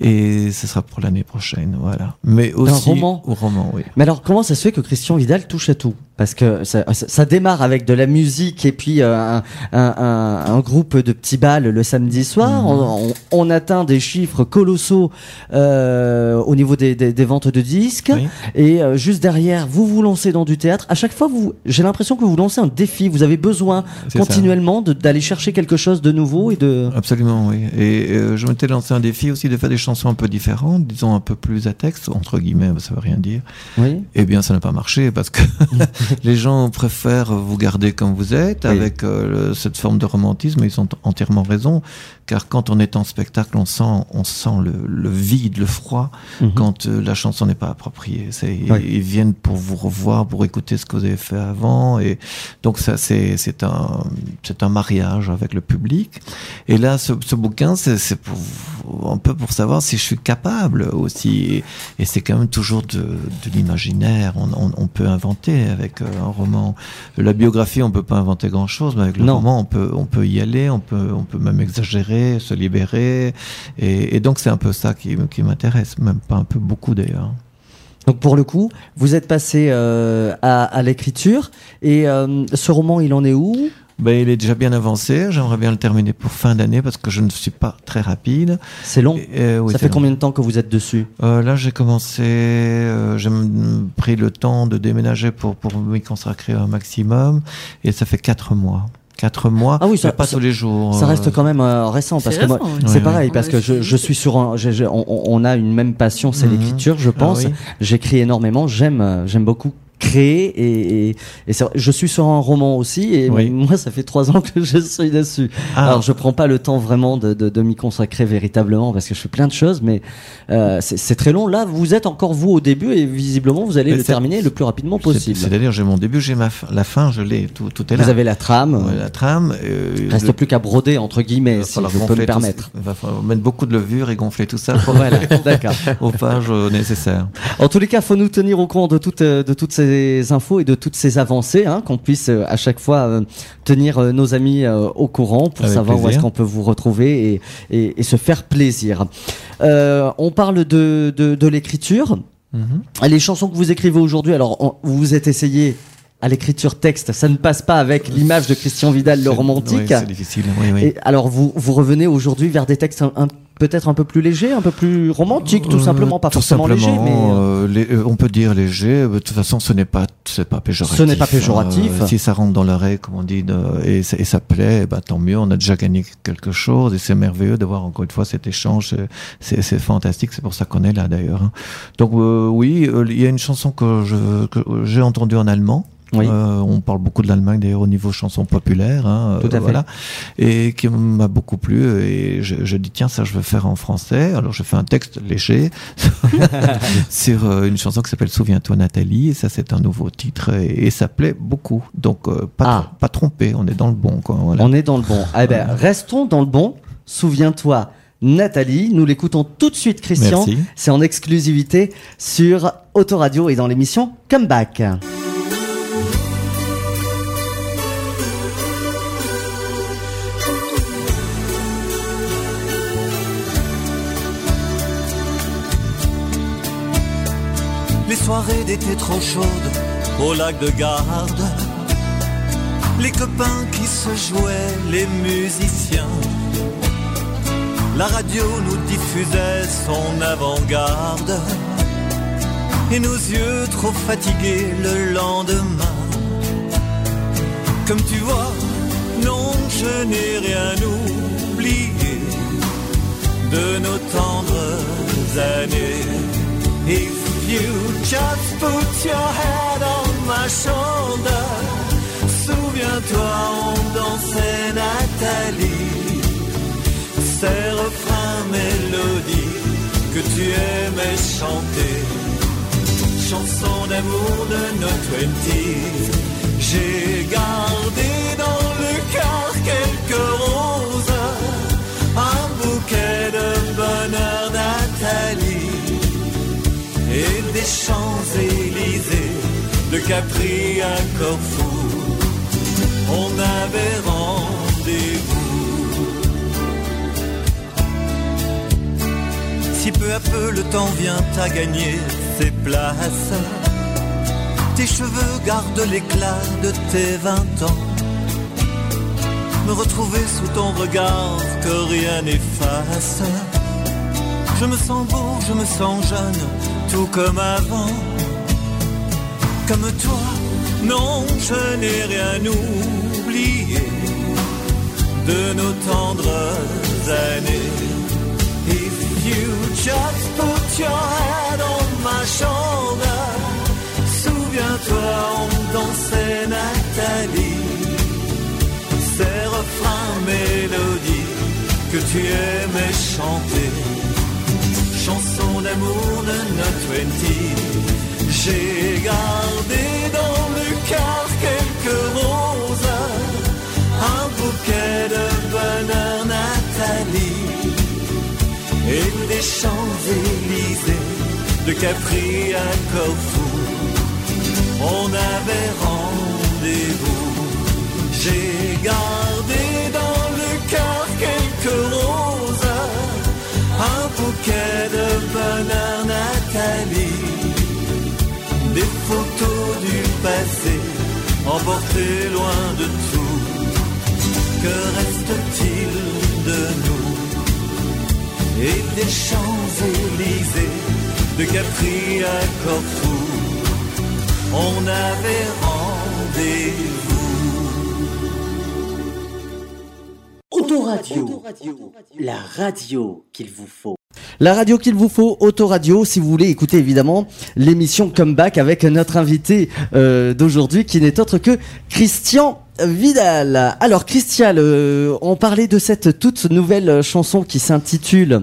et ce sera pour l'année prochaine, voilà. Mais aussi roman au roman, oui. Mais alors, comment ça se fait que Christian Vidal touche à tout? Parce que ça, ça- démarre avec de la musique et puis euh, un, un- un- un groupe de petits balles le samedi soir. Mhm. On, on- on atteint des chiffres colossaux euh, au niveau des, des- des ventes de disques. Oui. Et euh, juste derrière, vous vous lancez dans du théâtre. À chaque fois, vous, j'ai l'impression que vous lancez un défi. Vous avez besoin. Continuellement d'aller chercher quelque chose de nouveau et de. Absolument, oui. Et euh, je m'étais lancé un défi aussi de faire des chansons un peu différentes, disons un peu plus à texte, entre guillemets, ça veut rien dire. Oui. Eh bien, ça n'a pas marché parce que les gens préfèrent vous garder comme vous êtes, Oui. avec euh, le- cette forme de romantisme, et ils ont entièrement raison, car quand on est en spectacle, on sent, on sent le, le vide, le froid, Mhm. quand euh, la chanson n'est pas appropriée. Ils, Oui. ils viennent pour vous revoir, pour écouter ce que vous avez fait avant, et donc ça, c'est, c'est un, c'est un mariage avec le public. Et là, ce, ce bouquin, c'est, un peu pour savoir si je suis capable aussi. Et, et c'est quand même toujours de, de l'imaginaire. On, on, on peut inventer avec euh, un roman. La biographie, on peut pas inventer grand chose, mais avec le Non. roman, on peut, on peut y aller, on peut, on peut même exagérer, se libérer. Et, et donc, c'est un peu ça qui, qui m'intéresse, même pas un peu beaucoup d'ailleurs. Donc pour le coup, vous êtes passé euh, à, à l'écriture et euh, ce roman, il en est où? Ben, il est déjà bien avancé. J'aimerais bien le terminer pour fin d'année parce que je ne suis pas très rapide. C'est long. Et, euh, oui, ça fait long. combien de temps que vous êtes dessus? Euh, là, j'ai commencé, euh, j'ai pris le temps de déménager pour, pour m'y consacrer un maximum, et ça fait quatre mois. Quatre mois, Ah oui, ça- mais pas ça- tous les jours. Ça euh, reste quand même euh, récent parce que moi, oui. c'est Oui, pareil oui. parce que je, je suis sur un, on, on a une même passion, c'est Mhm. l'écriture, je pense. Ah oui. J'écris énormément, j'aime, euh, j'aime beaucoup créer et, et, et je suis sur un roman aussi et Oui. moi ça fait trois ans que je suis dessus. Ah. Alors je prends pas le temps vraiment de, de, de m'y consacrer véritablement parce que je fais plein de choses mais euh, c'est très long. Là vous êtes encore vous au début et visiblement vous allez Mais le terminer le plus rapidement possible. C'est-à-dire, j'ai mon début, j'ai ma fin, la fin, je l'ai, tout, tout est là. Vous avez la trame, Ouais, la trame. euh, reste le- plus qu'à broder entre guillemets si je peux me permettre. Il va falloir mettre beaucoup de levure et gonfler tout ça pour Voilà, d'accord. aux pages euh, nécessaires. En tous les cas, faut nous tenir au courant de toutes, euh, de toutes ces, ces infos et de toutes ces avancées, hein, qu'on puisse euh, à chaque fois euh, tenir euh, nos amis au courant pour Avec savoir où est-ce qu'on peut vous retrouver et, et, et se faire plaisir. On parle de, de, de l'écriture. Mhm. Les chansons que vous écrivez aujourd'hui, alors on- vous vous êtes essayé à l'écriture texte, ça ne passe pas avec l'image de Christian Vidal, le romantique. oui, c'est difficile. Oui, oui. Et alors vous, vous revenez aujourd'hui vers des textes un, un- peut-être un peu plus légers, un peu plus romantiques, tout Euh, simplement, pas tout forcément légers, mais euh, euh, les- euh, on peut dire léger. De toute façon, ce n'est pas, c'est pas péjoratif. Ce n'est pas péjoratif. Euh, si ça rentre dans l'oreille, comme on dit, et, ça- et ça plaît, bah, tant mieux. On a déjà gagné quelque chose et c'est merveilleux de voir encore une fois cet échange. C'est- fantastique. C'est pour ça qu'on est là d'ailleurs. hein. Donc euh, oui, il y a une chanson que j'ai entendue en allemand. Oui. Euh, on parle beaucoup de l'Allemagne d'ailleurs au niveau chanson populaire, hein, Tout à euh, fait. voilà, et qui m'a beaucoup plu. Et je, je dis tiens ça je veux faire en français. Alors je fais un texte léger sur euh, une chanson qui s'appelle Souviens-toi Nathalie. Et ça c'est un nouveau titre et, et ça plaît beaucoup. Donc euh, pas Ah. pas trompé, on est dans le bon quoi. Voilà. on est dans le bon. Eh ben, restons dans le bon. Souviens-toi, Nathalie. Nous l'écoutons tout de suite, Christian. C'est en exclusivité sur Autoradio et dans l'émission Comeback. Les soirées d'été trop chaudes au lac de Garde. Les copains qui se jouaient, les musiciens. La radio nous diffusait son avant-garde. Et nos yeux trop fatigués le lendemain. Comme tu vois, non, je n'ai rien oublié de nos tendres années. If you just put your head on my shoulder, souviens-toi, on dansait Nathalie. Ces refrains, mélodies que tu aimais chanter, chansons d'amour de nos twenties. J'ai gardé des Champs-Élysées, de Capri à Corfou, on avait rendez-vous. Si peu à peu le temps vient à gagner ses places, tes cheveux gardent l'éclat de tes vingt ans. Me retrouver sous ton regard que rien n'efface. Je me sens beau, je me sens jeune, tout comme avant. Comme toi, non, je n'ai rien oublié de nos tendres années. If you just put your head on my shoulder, souviens-toi, on dansait Nathalie. Ces refrains, mélodies que tu aimais chanter d'amour de nos twenties. J'ai gardé dans le cœur quelques roses, un bouquet de bonheur Nathalie, et des Champs-Élysées, de Capri à Corfou, on avait rendez-vous. J'ai gardé dans le cœur quelques roses, un bouquet de bonheur Nathalie, des photos du passé emportées loin de tout. Que reste-t-il de nous? Et des Champs-Élysées, de Capri à Corfou, on avait rendez-vous. Autoradio, la radio qu'il vous faut. La radio qu'il vous faut, Autoradio, si vous voulez écouter évidemment l'émission Comeback avec notre invité euh, d'aujourd'hui qui n'est autre que Christian Vidal. Alors Christian, euh, on parlait de cette toute nouvelle chanson qui s'intitule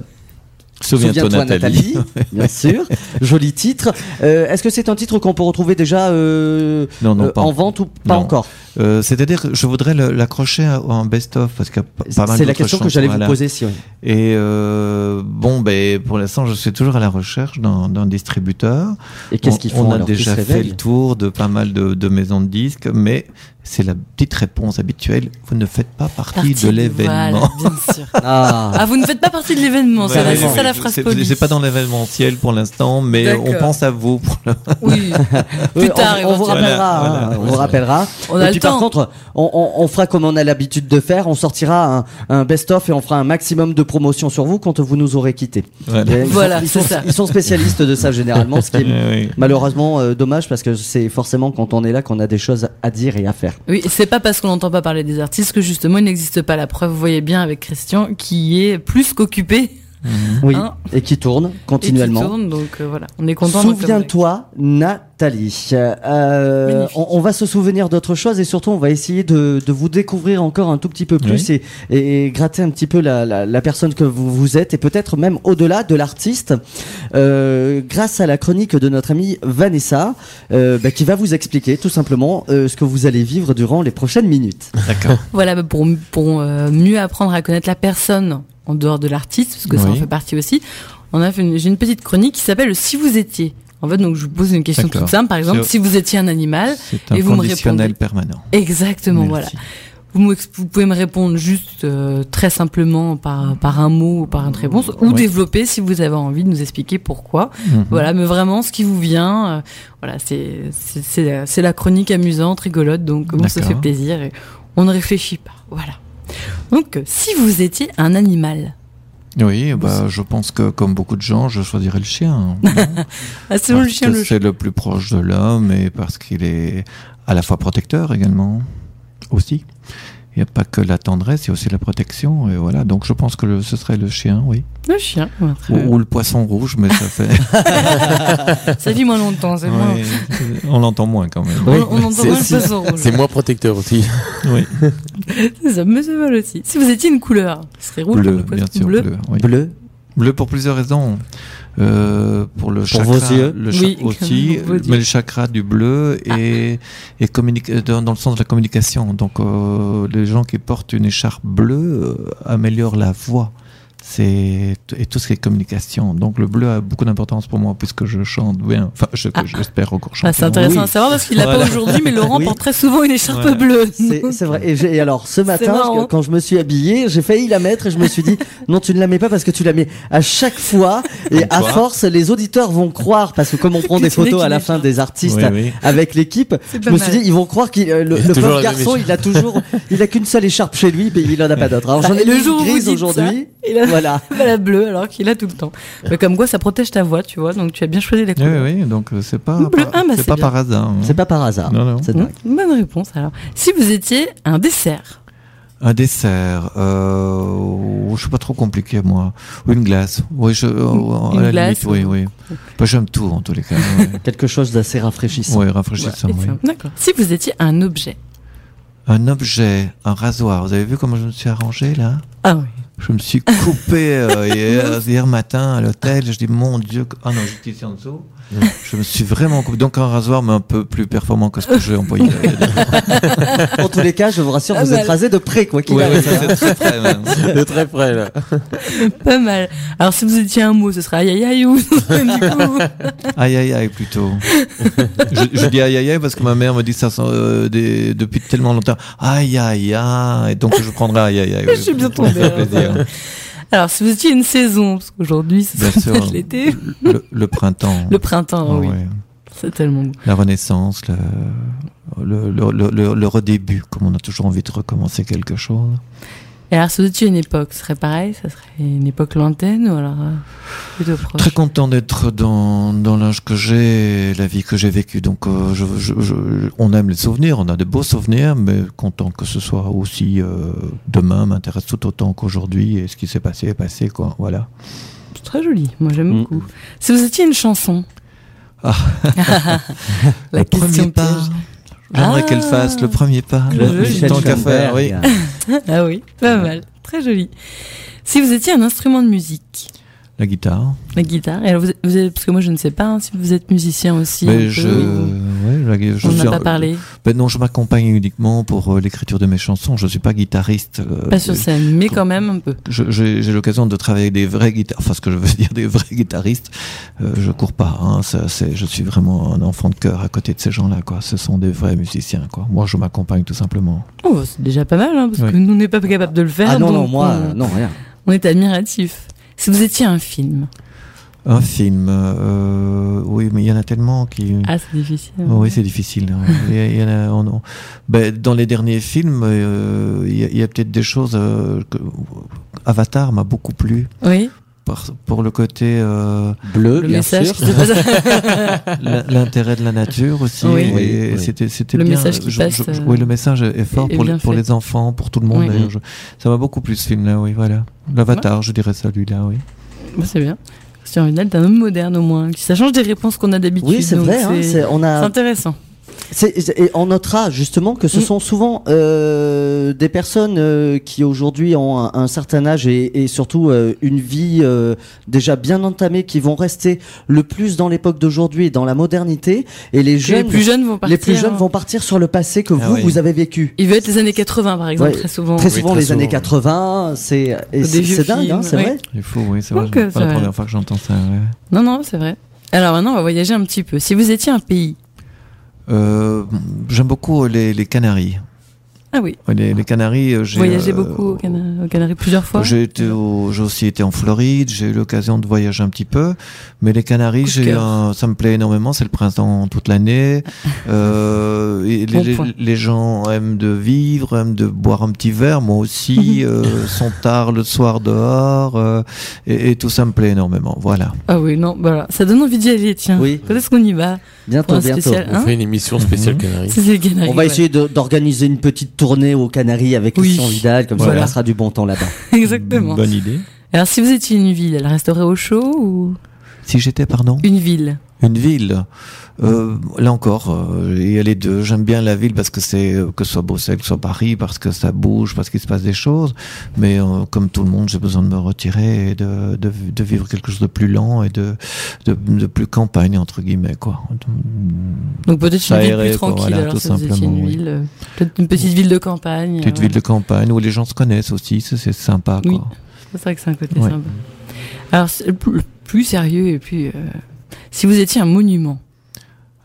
Souviens-toi, Nathalie. bien sûr. Joli titre. Euh, Est-ce que c'est un titre qu'on peut retrouver déjà euh, Non, non, euh, pas en en- vente ou pas non. encore? Euh, C'est-à-dire que je voudrais le- l'accrocher en best-of parce qu'il y a p- pas mal C'est la question que j'allais vous poser, si oui. Et euh, bon, ben pour l'instant, je suis toujours à la recherche d'un distributeur. Et qu'est-ce On- qu'ils font On a alors? Déjà fait le tour de pas mal de, de maisons de disques, mais c'est la petite réponse habituelle. Vous ne faites pas partie, Partie de l'événement. Voilà, bien sûr. Ah, Ah, vous ne faites pas partie de l'événement, Ouais, c'est ça la phrase polie. C'est pas dans l'événementiel pour l'instant, mais on pense à vous. Pour le... Oui, plus tard, on, on vous rappellera. Voilà, hein, voilà, on vous rappellera. On a le puis par contre, on, on- on fera comme on a l'habitude de faire. On sortira un, un best-of et on fera un maximum de promotion sur vous quand vous nous aurez quittés. Ils sont- Voilà, ils sont, ça. ils sont spécialistes de ça généralement, ce qui est oui. malheureusement euh, dommage parce que c'est forcément quand on est là qu'on a des choses à dire et à faire. Oui, c'est pas parce qu'on n'entend pas parler des artistes que justement il n'existe pas. La preuve, vous voyez bien avec Christian, qui est plus qu'occupé Oui, Hein et qui tourne et qui continuellement. tourne, donc euh, voilà, on est content. de Souviens-toi, Nathalie. Euh, on, on va se souvenir d'autres choses et surtout on va essayer de, de vous découvrir encore un tout petit peu plus et, et gratter un petit peu la, la, la personne que vous, vous êtes et peut-être même au-delà de l'artiste euh, grâce à la chronique de notre amie Vanessa euh, bah, qui va vous expliquer tout simplement euh, ce que vous allez vivre durant les prochaines minutes. D'accord. Voilà, bah, pour, pour euh, mieux apprendre à connaître la personne en dehors de l'artiste, parce que ça en fait partie aussi, on a fait une, j'ai une petite chronique qui s'appelle Si vous étiez. En fait, donc je vous pose une question D'accord. toute simple, par exemple, C'est- si vous étiez un animal, C'est un Et vous me répondez. permanent. exactement, Merci. voilà. Vous, pouvez me répondre juste euh, très simplement par, par un mot ou par une réponse, ou développer si vous avez envie de nous expliquer pourquoi. Mhm. Voilà, mais vraiment ce qui vous vient, euh, voilà, c'est c'est- c'est c'est la chronique amusante, rigolote, donc on se fait plaisir et on ne réfléchit pas. Voilà. Donc, si vous étiez un animal, Oui, bah, je pense que comme beaucoup de gens, je choisirais le chien. ah, selon le Parce chien, c'est le plus proche de l'homme et parce qu'il est à la fois protecteur également aussi. Il n'y a pas que la tendresse, il y a aussi la protection et voilà. Donc je pense que le- ce serait le chien, oui, le chien. Ouais, très ou, bien. ou le poisson rouge, mais ça fait. Ça vit moins longtemps, c'est moins. Ouais, on l'entend moins quand même. On, on entend C'est- moins le c'est- poisson rouge. C'est moins protecteur aussi. Oui, C'est ça, mais c'est mal aussi. Si vous étiez une couleur, ce serait rouge comme bleu, le poisson bien sûr, bleu. bleu. oui. Bleu. Bleu pour plusieurs raisons. Euh, pour le chakra, vos yeux le cha- Oui, aussi, mais le chakra du bleu et, et communique dans, dans le sens de la communication. Donc, euh, les gens qui portent une écharpe bleue euh, améliorent la voix. C'est et tout ce qui est communication. Donc, le bleu a beaucoup d'importance pour moi puisque je chante bien. Enfin, je- que j'espère encore chanter. Ah, c'est intéressant Oui. à savoir parce qu'il l'a Voilà. pas aujourd'hui, mais Laurent Oui. porte très souvent une écharpe Voilà. bleue. C'est c'est vrai. Et, j'ai- et alors, ce matin, quand je me suis habillé, j'ai failli la mettre et je me suis dit, non, tu ne la mets pas parce que tu la mets à chaque fois. Et à force, les auditeurs vont croire, parce que comme on prend Que des photos à la fin des artistes Oui, oui. avec l'équipe, je me suis dit, ils vont croire qu'il, euh, le, le pauvre garçon, il a toujours, il a qu'une seule écharpe chez lui, mais il en a pas d'autre. Alors j'en ai le jour grise aujourd'hui. Voilà. la bleue alors qu'il a tout le temps. Mais comme quoi, ça protège ta voix, tu vois. Donc tu as bien choisi les Oui, couleurs. oui, donc euh, c'est pas, Bleu. par- Ah, bah, c'est pas bien. par hasard. hein. C'est pas par hasard. Non, non. C'est Mmh, dingue. bonne réponse alors. Si vous étiez un dessert, Un dessert, euh, je suis pas trop compliqué moi. Ou une glace. Oui, je, euh, Une à la glace, limite, oui, oui. Bah, j'aime tout en tous les cas. Ouais, Quelque chose d'assez rafraîchissant. ouais rafraîchissant. Oui. D'accord. Si vous étiez un objet. Un objet, un rasoir. Vous avez vu comment je me suis arrangé là? Ah oui. Je me suis coupé euh, hier, hier matin à l'hôtel. Je dis mon Dieu, ah non, j'étais ici en dessous. Je me suis vraiment coupé. Donc un rasoir, mais un peu plus performant que ce que j'ai employé. En tous les cas, je vous rassure, Ah, vous mal. êtes rasé de près, quoi qu'il Ouais, ouais, arrive. ça, c'est très même. De très près là. Pas mal. Alors si vous étiez un mot, ce serait aïe aïe aïe ou du coup. Aïe aïe aïe plutôt. je, je dis aïe aïe aïe parce que ma mère me dit ça euh, des- depuis tellement longtemps. Aïe aïe aïe. Et donc je prendrai aïe aïe aïe. Je suis bien tombée, Ça fait plaisir. Alors si vous étiez une saison, parce qu'aujourd'hui ce Bien serait sûr. peut-être l'été, Le, le printemps. le printemps, oui, ouais. c'est tellement beau. La renaissance, le, le, le, le, le- le redébut, comme on a toujours envie de recommencer quelque chose. Et alors si vous étiez une époque, ce serait pareil, ça serait une époque lointaine ou alors euh, plutôt proche? Très content d'être dans, dans l'âge que j'ai, la vie que j'ai vécue. Donc, euh, je, je, je- on aime les souvenirs, on a de beaux souvenirs, mais content que ce soit aussi euh, demain m'intéresse tout autant qu'aujourd'hui. Et ce qui s'est passé est passé, quoi. Voilà. C'est très joli, moi j'aime Mm. beaucoup. Si vous étiez une chanson? Ah. La le question premier pas. piège. J'aimerais Ah. qu'elle fasse le premier pas. Le tant qu'à faire, oui. Ah oui, pas mal, très joli. Si vous étiez un instrument de musique. La guitare. La guitare. Et alors vous, êtes- vous êtes, parce que moi je ne sais pas hein, si vous êtes musicien aussi. un Mais peu, je, ou- ouais, la- je On n'en suis a pas parlé. Ben non, je m'accompagne uniquement pour euh, l'écriture de mes chansons. Je suis pas guitariste. euh, Pas sur scène, mais quand même un peu. J'ai l'occasion de travailler avec des vrais guitaristes. Enfin, ce que je veux dire, des vrais guitaristes. Euh, je cours pas. Hein, c'est, je suis vraiment un enfant de cœur à côté de ces gens-là. Quoi. Ce sont des vrais musiciens. Quoi. Moi, je m'accompagne tout simplement. Oh, c'est déjà pas mal, hein, parce Oui. que nous on n'est pas capable de le faire. Ah non, non, moi, on, non, rien. on est admiratif. Si vous étiez un film, Un film. euh, oui, mais il y en a tellement qui. ah c'est difficile. Oui, c'est difficile. hein. Il y a- il y en a- on- on- ben, dans les derniers films, euh, il y a, peut-être des choses. euh, que- Avatar m'a beaucoup plu Oui, pour le côté euh, Bleu, le bien message sûr. qui se passe. l'in- l'intérêt de la nature aussi. Oui. Oui, oui. C'était c'était Le bien. message qui Je- passe, je- je- euh, oui, le message est fort est pour, les, pour fait. les enfants, pour tout le monde. Oui. ça m'a beaucoup plu ce film-là. Oui, voilà. L'Avatar, je dirais celui-là. Oui. Bah, c'est bien. Christian Vidal, t'es un homme moderne au moins. Ça change des réponses qu'on a d'habitude. Oui, c'est vrai. hein, C'est c'est- on c'est a, intéressant. Et on notera justement que ce Mm. sont souvent euh, des personnes euh, qui aujourd'hui ont un, un certain âge et, et surtout euh, une vie euh, déjà bien entamée, qui vont rester le plus dans l'époque d'aujourd'hui et dans la modernité. Et les jeunes, les plus jeunes vont partir. les plus jeunes hein. vont partir sur le passé que Ah vous oui. vous avez vécu. Il veut être les années 80 par exemple, Ouais, très souvent. Très Oui, souvent très les souvent, années ouais. 80, c'est c'est dingue, hein, c'est oui. vrai. Il faut, oui, c'est vrai. C'est pas la première fois que j'entends ça. ouais. Non, non, c'est vrai. Alors maintenant, on va voyager un petit peu. Si vous étiez un pays. Euh, J'aime beaucoup les, les Canaries. Ah oui. Les, les Canaries, euh, j'ai Voyagé euh, beaucoup aux Cana- aux Canaries plusieurs fois? J'ai aussi été en Floride, j'ai eu l'occasion de voyager un petit peu, mais les Canaries, un- ça me plaît énormément, c'est le printemps toute l'année. Euh, Bon les gens aiment de vivre, aiment de boire un petit verre, moi aussi, euh, sont tard le soir dehors, euh, et, et tout ça me plaît énormément. Voilà. Ah oui, non, voilà. Ça donne envie d'y aller, tiens. Oui. Quand est-ce qu'on y va? Bientôt, un bientôt. spécial, On Hein fait une émission spéciale Mhm. Canaries. Canaries. On va ouais. essayer d'organiser une petite tournée aux Canaries avec Oui. Christian Vidal, comme ça on passera du bon temps là-bas. Exactement. Bonne idée. Alors, si vous étiez une ville, elle resterait au chaud ou Si j'étais, pardon une ville Une ville. Euh, là encore, euh, il y a les deux. J'aime bien la ville parce que c'est euh, que ce soit Bruxelles, que ce soit Paris, parce que ça bouge, parce qu'il se passe des choses. Mais euh, comme tout le monde, j'ai besoin de me retirer et de, de, de vivre quelque chose de plus lent et de, de, de plus campagne entre guillemets quoi. Donc peut-être une ville plus quoi, tranquille, voilà, alors tout simplement, une oui. ville. Peut-être une petite ville de campagne. Petite euh, ville de campagne où les gens se connaissent aussi, c'est sympa Oui. quoi. C'est vrai que c'est un côté Ouais. sympa. Alors, plus, sérieux, et puis, si vous étiez un monument,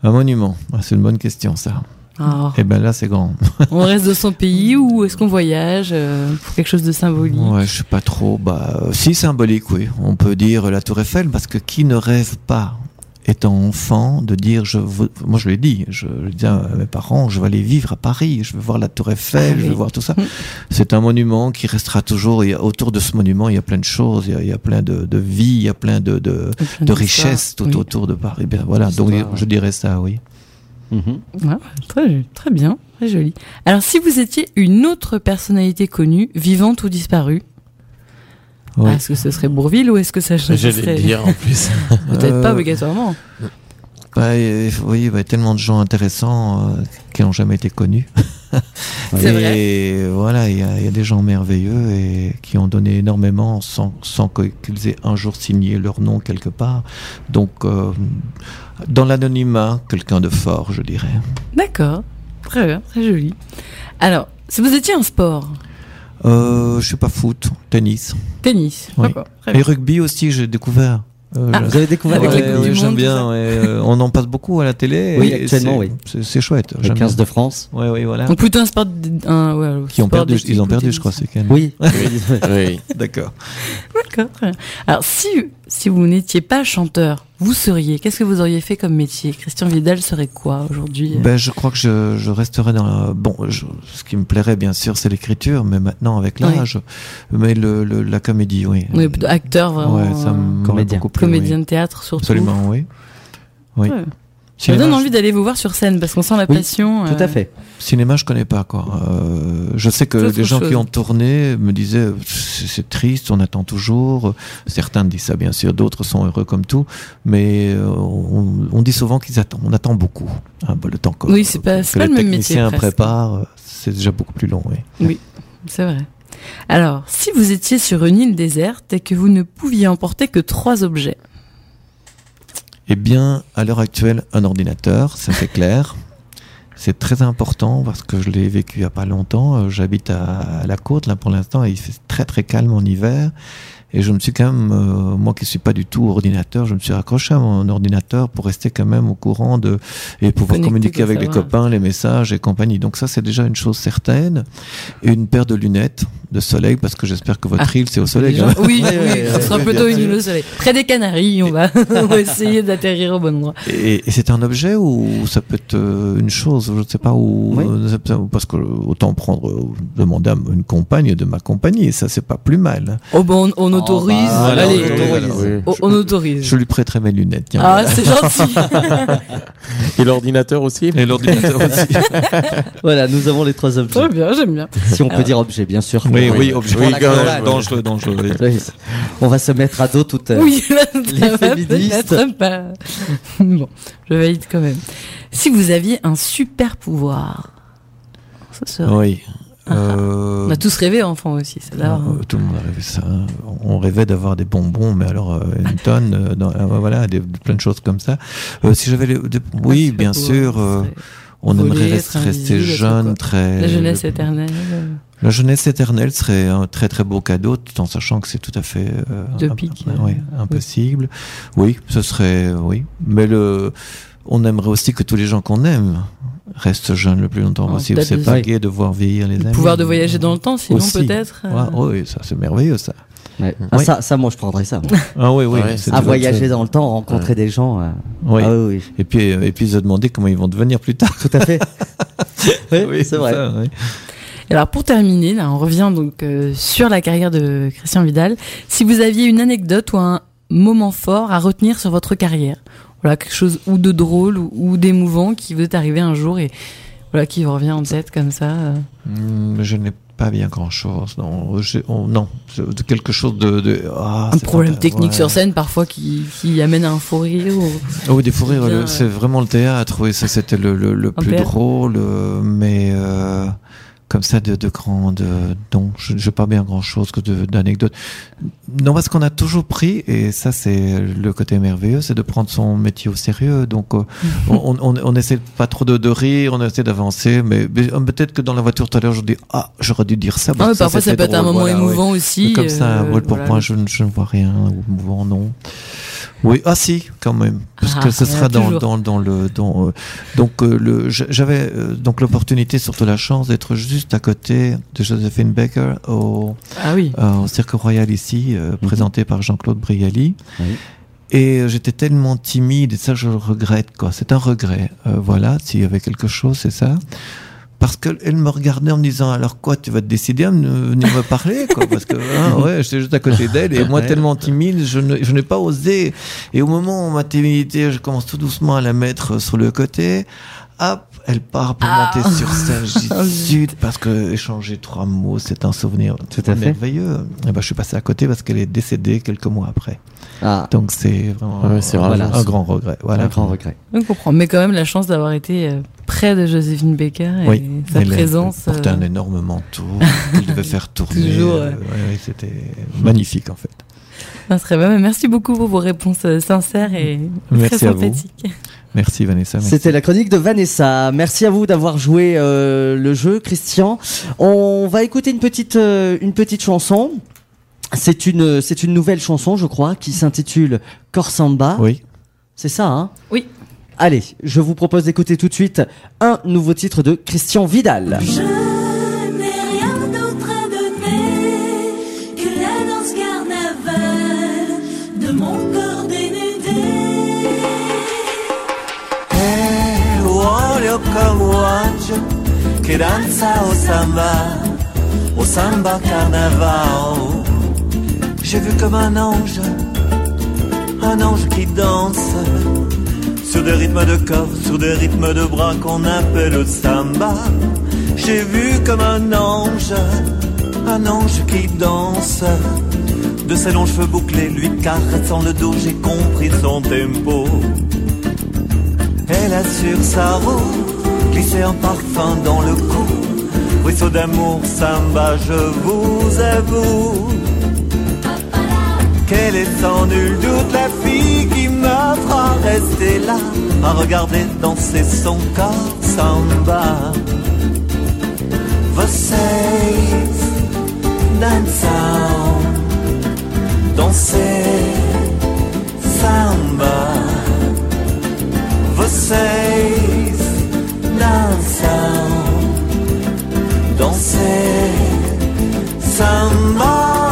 Un monument, Ah, c'est une bonne question ça. alors, Et ben là c'est grand. on reste de son pays ou est-ce qu'on voyage euh, pour quelque chose de symbolique Ouais, je sais pas trop. Bah, si symbolique, oui. On peut dire la Tour Eiffel parce que qui ne rêve pas, étant enfant, de dire je veux. Moi, je l'ai dit. Je, je dis à mes parents, je vais aller vivre à Paris. Je veux voir la Tour Eiffel. Ah je veux oui. voir tout ça. Mm. C'est un monument qui restera toujours. Il y a, autour de ce monument, il y a plein de choses. Il y a, il y a plein de, de vie. Il y a plein de, richesses tout Oui. autour de Paris. Bien, voilà. Donc, je dirais ça, oui. Très, très bien, très joli. Alors, si vous étiez une autre personnalité connue, vivante ou disparue, Ah, est-ce que ce serait Bourville ou est-ce que ça, ça J'allais dire en plus. peut-être pas Euh, obligatoirement Bah, euh, oui, bah, tellement de gens intéressants euh, qui n'ont jamais été connus. C'est et vrai. voilà, il y, a il y a des gens merveilleux et qui ont donné énormément sans, sans qu'ils aient un jour signé leur nom quelque part. Donc, euh, dans l'anonymat, quelqu'un de fort, je dirais. D'accord, très bien, très joli. Alors, si vous étiez un sport, Euh, je suis pas foot, tennis. tennis, Oui. d'accord, Et rugby aussi, j'ai découvert. Euh, Ah, Vous avez découvert Avec Ouais, Coupe ouais, j'aime Monde, bien. ouais, euh, on en passe beaucoup à la télé. Oui, et actuellement, c'est- oui. C'est c'est chouette. le j'aime 15 bien. de France Ouais, oui, voilà. Donc plutôt un sport, un, ouais, Qui ont perdu, ils ont perdu, je crois, ce week-end. Oui. oui. D'accord. D'accord, très bien. Alors, si, si vous n'étiez pas chanteur, vous seriez, qu'est-ce que vous auriez fait comme métier? Christian Vidal serait quoi aujourd'hui? Ben, je crois que je, je resterai dans la... Bon, je- ce qui me plairait, bien sûr, c'est l'écriture, mais maintenant, avec Oui. l'âge. Mais le, le- la comédie, oui. Oui, acteur, vraiment. Ouais, ça euh, me Comédien. beaucoup plu, comédien oui. de théâtre, surtout. Absolument, oui. Oui. Ouais. Ça me Cinéma, donne je- envie d'aller vous voir sur scène parce qu'on sent la Oui, passion. Tout euh, à fait. Cinéma, je connais pas, quoi. Euh, je sais que les gens qui ont tourné me disaient, c'est triste, on attend toujours. Certains disent ça, bien sûr, d'autres sont heureux comme tout. Mais euh, on, on dit souvent qu'ils attendent, on attend beaucoup. Ah, bah, le temps que, Oui, c'est pas- que pas les le même métier, préparent, euh, c'est déjà beaucoup plus long, oui. C'est vrai. Alors, si vous étiez sur une île déserte et que vous ne pouviez emporter que trois objets, Eh bien, à l'heure actuelle, un ordinateur, ça c'est clair. C'est très important parce que je l'ai vécu il n'y a pas longtemps. Euh, J'habite à, à la côte là pour l'instant et il fait très très calme en hiver. Et je me suis quand même, euh, moi qui suis pas du tout ordinateur, je me suis raccroché à mon ordinateur pour rester quand même au courant de et pouvoir Connecté communiquer avec les copains, les messages et compagnie. Donc ça c'est déjà une chose certaine. Et une paire de lunettes de soleil parce que j'espère que votre Ah. île c'est au soleil. Hein. Oui, oui, ce sera plutôt une île au soleil. Près des Canaries, on va, on va essayer d'atterrir au bon endroit. Et, et c'est un objet ou ça peut être euh, une chose, je ne sais pas où, Oui. parce que autant prendre, euh, demander à une compagne de m'accompagner, ça c'est pas plus mal. Oh, bon, on, on autorise. bah, Voilà, Allez, on autorise. Oui. on, on autorise. Je lui prêterai mes lunettes. tiens. Ah, c'est gentil. Et l'ordinateur aussi Et l'ordinateur aussi. Voilà, nous avons les trois objets. Très bien, j'aime bien. Si on peut dire objet, bien sûr. oui, Oui, oui, objet. oui, dangereux, dangereux, dangereux, oui. Oui. On va se mettre à dos tout à Oui, là, Les féministes. pas. Bon, je valide quand même. Si vous aviez un super pouvoir, ça serait. Oui. Ah, Euh, On a tous rêvé enfant aussi, c'est là. euh, tout le monde a rêvé ça. On rêvait d'avoir des bonbons, mais alors euh, une tonne, euh, dans- euh, voilà, des, plein de choses comme ça. Euh, si j'avais oui, bien sûr, on voler, aimerait rester, rester jeune, très. La jeunesse éternelle. La jeunesse éternelle serait un très très beau cadeau, tout en sachant que c'est tout à fait Utopique, imp- oui, impossible. Oui, ce serait oui, mais le on aimerait aussi que tous les gens qu'on aime restent jeunes le plus longtemps Oh, possible. C'est pas gai de voir vieillir les Le amis. pouvoir de voyager dans le temps, sinon peut-être. euh, Ouais, oui, ça c'est merveilleux ça. Ouais. Ah, Oui. ça, ça, moi, je prendrais ça. moi. Ah oui, oui. C'est À voyager dans le temps, rencontrer des gens. euh, Oui. Ah oui, oui. Et puis et puis se demander comment ils vont devenir plus tard. Tout à fait. oui, c'est vrai. Euh, ça, alors pour terminer, là, on revient donc euh, sur la carrière de Christian Vidal. Si vous aviez une anecdote ou un moment fort à retenir sur votre carrière, voilà quelque chose ou de drôle ou, ou d'émouvant qui vous est arrivé un jour et voilà qui vous revient en tête comme ça. euh. Hmm, je n'ai pas bien grand chose. Non, j'ai- oh, non, quelque chose de, de ah, un problème technique ouais. sur scène parfois qui, qui amène à un faux rire. Ou... Ah oui, des fous rires, c'est vraiment le théâtre, oui, ça c'était le, le, le plus père. drôle, euh, mais euh, comme ça de, de grandes, euh, non, je n'ai pas bien grand chose que de- d'anecdotes. Non, parce qu'on a toujours pris, et ça c'est le côté merveilleux, c'est de prendre son métier au sérieux, donc euh, on, on, on essaie pas trop de, de rire, on essaie d'avancer, mais, mais, euh, peut-être que dans la voiture tout à l'heure je dis, ah, j'aurais dû dire ça. Ah, ça, parfois ça peut être un moment voilà, émouvant aussi. Comme ça, euh, ouais, pour voilà. moi, je, ne- je ne vois rien ou mouvant, non. Oui, ah si, quand même, parce Ah, que ce il y en a sera dans, dans, dans le, dans, euh, donc le, j'avais donc l'opportunité, surtout la chance d'être juste à côté de Josephine Baker au, Ah oui. euh, au Cirque Royal ici, euh, présenté par Jean-Claude Brialy. Oui. Et euh, j'étais tellement timide, et ça je le regrette, quoi. C'est un regret. Euh, voilà, s'il y avait quelque chose, c'est ça. Parce qu'elle me regardait en me disant, alors quoi, tu vas te décider à venir me parler, quoi? Parce que, hein, ouais, j'étais juste à côté d'elle, et moi tellement timide, je n'ai pas osé. Et au moment où ma timidité, je commence tout doucement à la mettre sur le côté, hop, elle part pour Ah. monter sur scène. Je zut, parce que échanger trois mots, c'est un souvenir Tout à fait. merveilleux. Et ben, je suis passé à côté parce qu'elle est décédée quelques mois après. Ah, Donc c'est vraiment Ouais, c'est un, grand regret. Voilà. un grand regret. On comprend. Mais quand même la chance d'avoir été euh, près de Joséphine Baker et Oui, sa elle présence. Elle portait euh, un énorme manteau qu'il devait faire tourner. Toujours, ouais. ouais, ouais, C'était magnifique en fait. Ah, très bien. Merci beaucoup pour vos réponses euh, sincères et Merci très à vous. Merci Vanessa. C'était la chronique de Vanessa. Merci à vous d'avoir joué euh, le jeu, Christian. On va écouter une petite, euh, une petite chanson. C'est une, c'est une nouvelle chanson, je crois, qui s'intitule Corsamba. Oui. C'est ça, hein? Oui. Allez, je vous propose d'écouter tout de suite un nouveau titre de Christian Vidal. Je che danza au samba, au samba carnaval. J'ai vu comme un ange, un ange qui danse sur des rythmes de corps, sur des rythmes de bras qu'on appelle le samba. J'ai vu comme un ange, un ange qui danse. De ses longs cheveux bouclés, lui caressant le dos, j'ai compris son tempo. Elle a sur sa roue glissé un parfum dans le cou. ruisseau d'amour, samba, je vous avoue qu'elle est sans nul doute la fille qui me fera rester là à regarder danser son corps samba. Vocês dançam, danser samba. Vocês dançam, danser samba.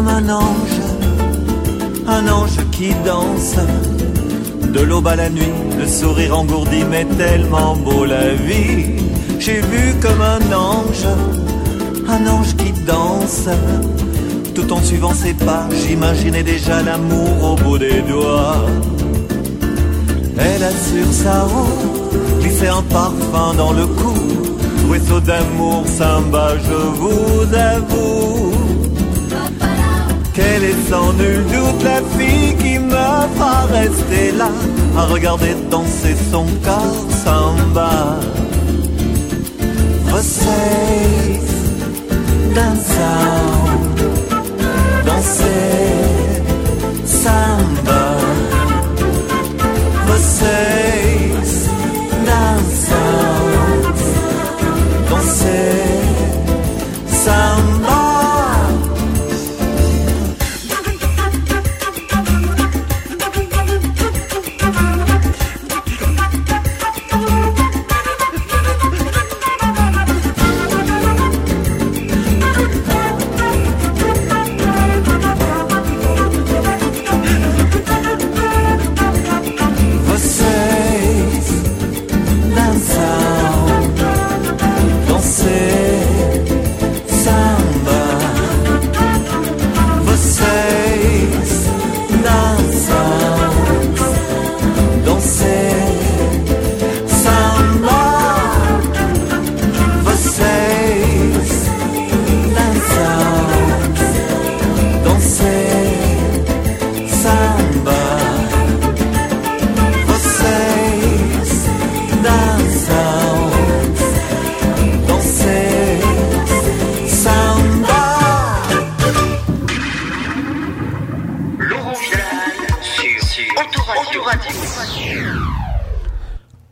Comme un ange, un ange qui danse. De l'aube à la nuit, le sourire engourdi, mais tellement beau la vie. J'ai vu comme un ange, un ange qui danse. Tout en suivant ses pas, j'imaginais déjà l'amour au bout des doigts. Elle a sur sa roue glissé un parfum dans le cou. Ruisseau d'amour, samba, je vous avoue qu'elle est sans nul doute la fille qui me fera rester là à regarder danser son corps samba. Vocês dançam, danser samba. Vocês dançam, danser samba.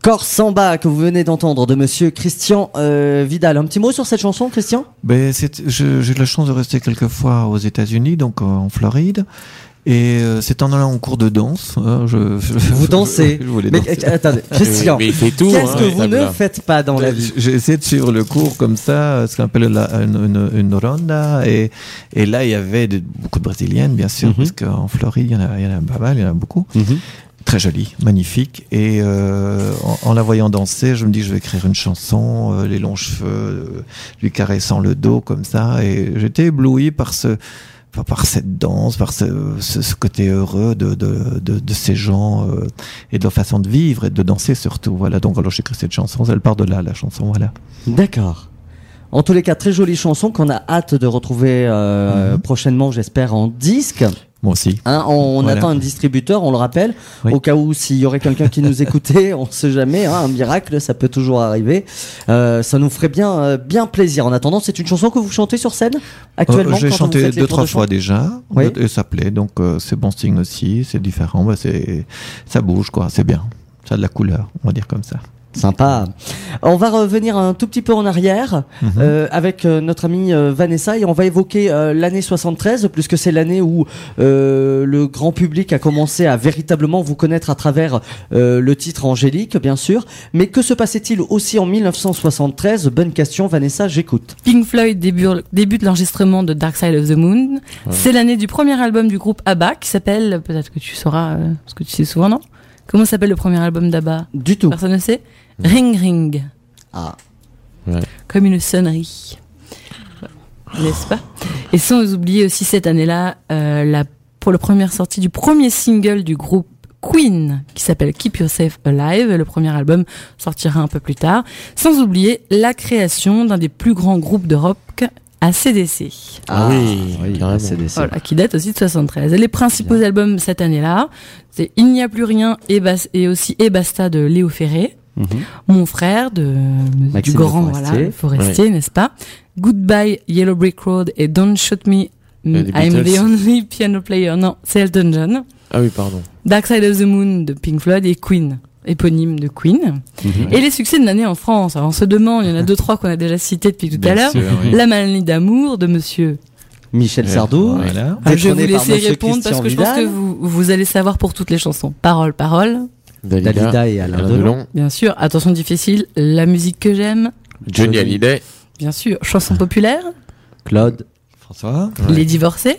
Corps Samba que vous venez d'entendre de monsieur Christian euh, Vidal. Un petit mot sur cette chanson, Christian? Ben, j'ai eu la chance de rester quelques fois aux États-Unis, donc euh, en Floride. Et euh, c'est en allant en cours de danse. hein, je, je- Vous dansez. je voulais Mais danser. euh, attendez, Christian, qu'est-ce hein, que vous ne faites pas dans la vie? J'ai essayé de suivre le cours comme ça, ce qu'on appelle la- une, une, une ronda. Et, et là, il y avait de- beaucoup de brésiliennes, bien sûr, Mhm. parce qu'en Floride, il y, en a, il y en a pas mal, il y en a beaucoup. Très jolie, magnifique. Et euh, en, en la voyant danser, je me dis, je vais écrire une chanson, euh, les longs cheveux, euh, lui caressant le dos comme ça. Et j'étais ébloui par ce par- par cette danse, par ce, ce, ce côté heureux de, de, de, de ces gens euh, et de leur façon de vivre et de danser surtout. Voilà, donc alors j'ai écrit cette chanson, elle part de là, la chanson, voilà. D'accord. En tous les cas, très jolie chanson qu'on a hâte de retrouver euh, Mhm. prochainement, j'espère, en disque. Moi aussi. Hein, on on Voilà. attend un distributeur, on le rappelle, Oui. au cas où s'il y aurait quelqu'un qui nous écoutait, on sait jamais, hein, un miracle, ça peut toujours arriver. Euh, ça nous ferait bien, euh, bien plaisir. En attendant, c'est une chanson que vous chantez sur scène actuellement. Euh, J'ai chanté deux trois de fois déjà, Oui. et ça plaît, donc euh, c'est bon signe aussi, c'est différent, bah, c'est ça bouge quoi, c'est bien, ça a de la couleur, on va dire comme ça. Sympa. On va revenir un tout petit peu en arrière Mhm. euh, avec euh, notre amie euh, Vanessa et on va évoquer euh, l'année 73 puisque c'est l'année où euh, le grand public a commencé à véritablement vous connaître à travers euh, le titre Angélique, bien sûr. Mais que se passait-il aussi en 1973 Bonne question, Vanessa, j'écoute. Pink Floyd débute, débute l'enregistrement de Dark Side of the Moon. C'est l'année du premier album du groupe ABBA qui s'appelle, peut-être que tu sauras, euh, parce que tu sais souvent, non? Comment s'appelle le premier album d'ABBA? Du tout. Personne ne sait? Ring Ring. Ah. Comme une sonnerie. N'est-ce pas? Et sans oublier aussi cette année-là, euh, la, pour la première sortie du premier single du groupe Queen, qui s'appelle Keep Yourself Alive. Le premier album sortira un peu plus tard. Sans oublier la création d'un des plus grands groupes de rock, ACDC. Ah oui, carrément. CDC. Voilà, qui date aussi de 73. Et les principaux albums cette année-là, c'est Il n'y a plus rien et, Bas- et aussi Et Basta de Léo Ferré. Mhm. Mon frère de du grand Le voilà, Forestier. Forestier, n'est-ce pas? Goodbye Yellow Brick Road et Don't Shoot Me mm, I'm the only piano player. Non, c'est Elton John. Ah oui, pardon. Dark Side of the Moon de Pink Floyd et Queen, éponyme de Queen. Mhm. Et les succès de l'année en France. Alors on se demande, il y en a deux trois qu'on a déjà cités depuis tout à l'heure. oui. La maladie d'amour de Monsieur Michel Ouais, Sardou. Voilà. Ah, je vais vous laisser répondre parce que je pense que vous, vous allez savoir pour toutes les chansons. Parole, parole. Dalida, Dalida et Alain Alain Delon. Delon, Bien sûr. Attention difficile. La musique que j'aime. Johnny Hallyday. Bien sûr. Chanson populaire. Claude, François. Ouais. Les divorcés.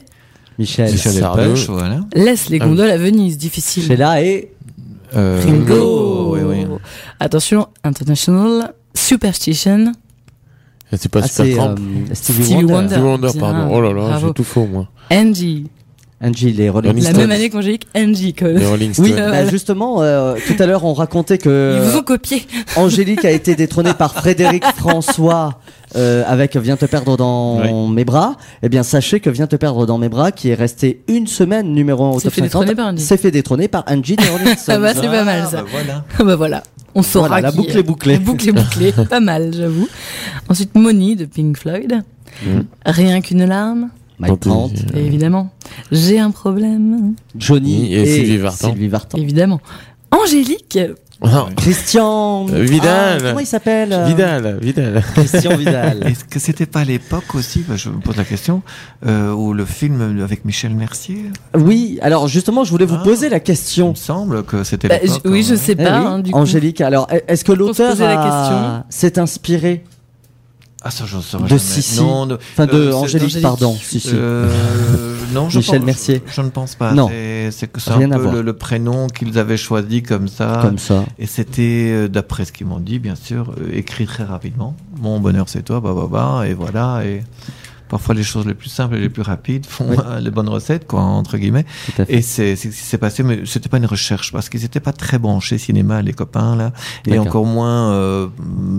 Michel, Michel Sardou. Delpech, voilà. Laisse les Ah gondoles à Venise. Difficile. Sheila et Euh, Ringo. Oui, oui. Attention. International. Superstition. C'est pas Ah, super c'est, Tramp. euh, Stevie, Stevie Wonder. Wonder. Stevie Wonder, pardon. Oh là là, j'ai tout faux, moi. Angie. Angie, les Rolling Rolling La Stones. même année qu'Angélique. Angie. quoi. Les Rolling Oui, Stones. Euh, bah, justement, euh, tout à l'heure on racontait que Ils vous ont copié. Angélique a été détrônée par Frédéric François euh, avec Viens te perdre dans mes bras. Eh bien, sachez que Viens te perdre dans mes bras, qui est resté une semaine numéro 1 au top fait 50, détrôner par Angie. s'est fait détrôner par Angie des Rolling Stones. Ah bah, c'est pas mal, ça. bah voilà. bah voilà. On saura Voilà, la boucle est. bouclée. La boucle est bouclée. pas mal, j'avoue. Ensuite, Money de Pink Floyd. Mm. Rien qu'une larme. Mike Tant Brandt, pis. Et évidemment. J'ai un problème. Johnny Et et, Sylvie Vartan. Sylvie Vartan. Évidemment. Angélique. Ah, Christian Euh, Vidal. Ah, comment il s'appelle euh, Vidal, Vidal. Christian Vidal. Est-ce que c'était pas à l'époque aussi, bah, je me pose la question, euh, où le film avec Michel Mercier Oui, alors justement, je voulais vous Ah. poser la Il question. me semble que c'était Bah, oui, je hein. sais Eh pas. oui, hein, du coup. Angélique, alors est-ce que l'auteur a- s'est inspiré Ah, ça, je ne saurais De jamais. Sissi. Non, de, Enfin, de euh, Angélique, pardon. Si, si. Euh, non, je Michel pense- Mercier. Je, je ne pense pas. Non. C'est- que c'est un peu le, le prénom qu'ils avaient choisi comme ça. Comme ça. Et c'était, euh, d'après ce qu'ils m'ont dit, bien sûr, euh, écrit très rapidement. Mon bonheur, c'est toi, bah, bah, bah, et voilà. Et parfois, les choses les plus simples et les plus rapides font Oui. euh, les bonnes recettes, quoi, entre guillemets. Tout à fait. Et c'est c'est ce qui s'est passé, mais c'était pas une recherche parce qu'ils étaient pas très branchés cinéma, les copains là, et encore moins euh,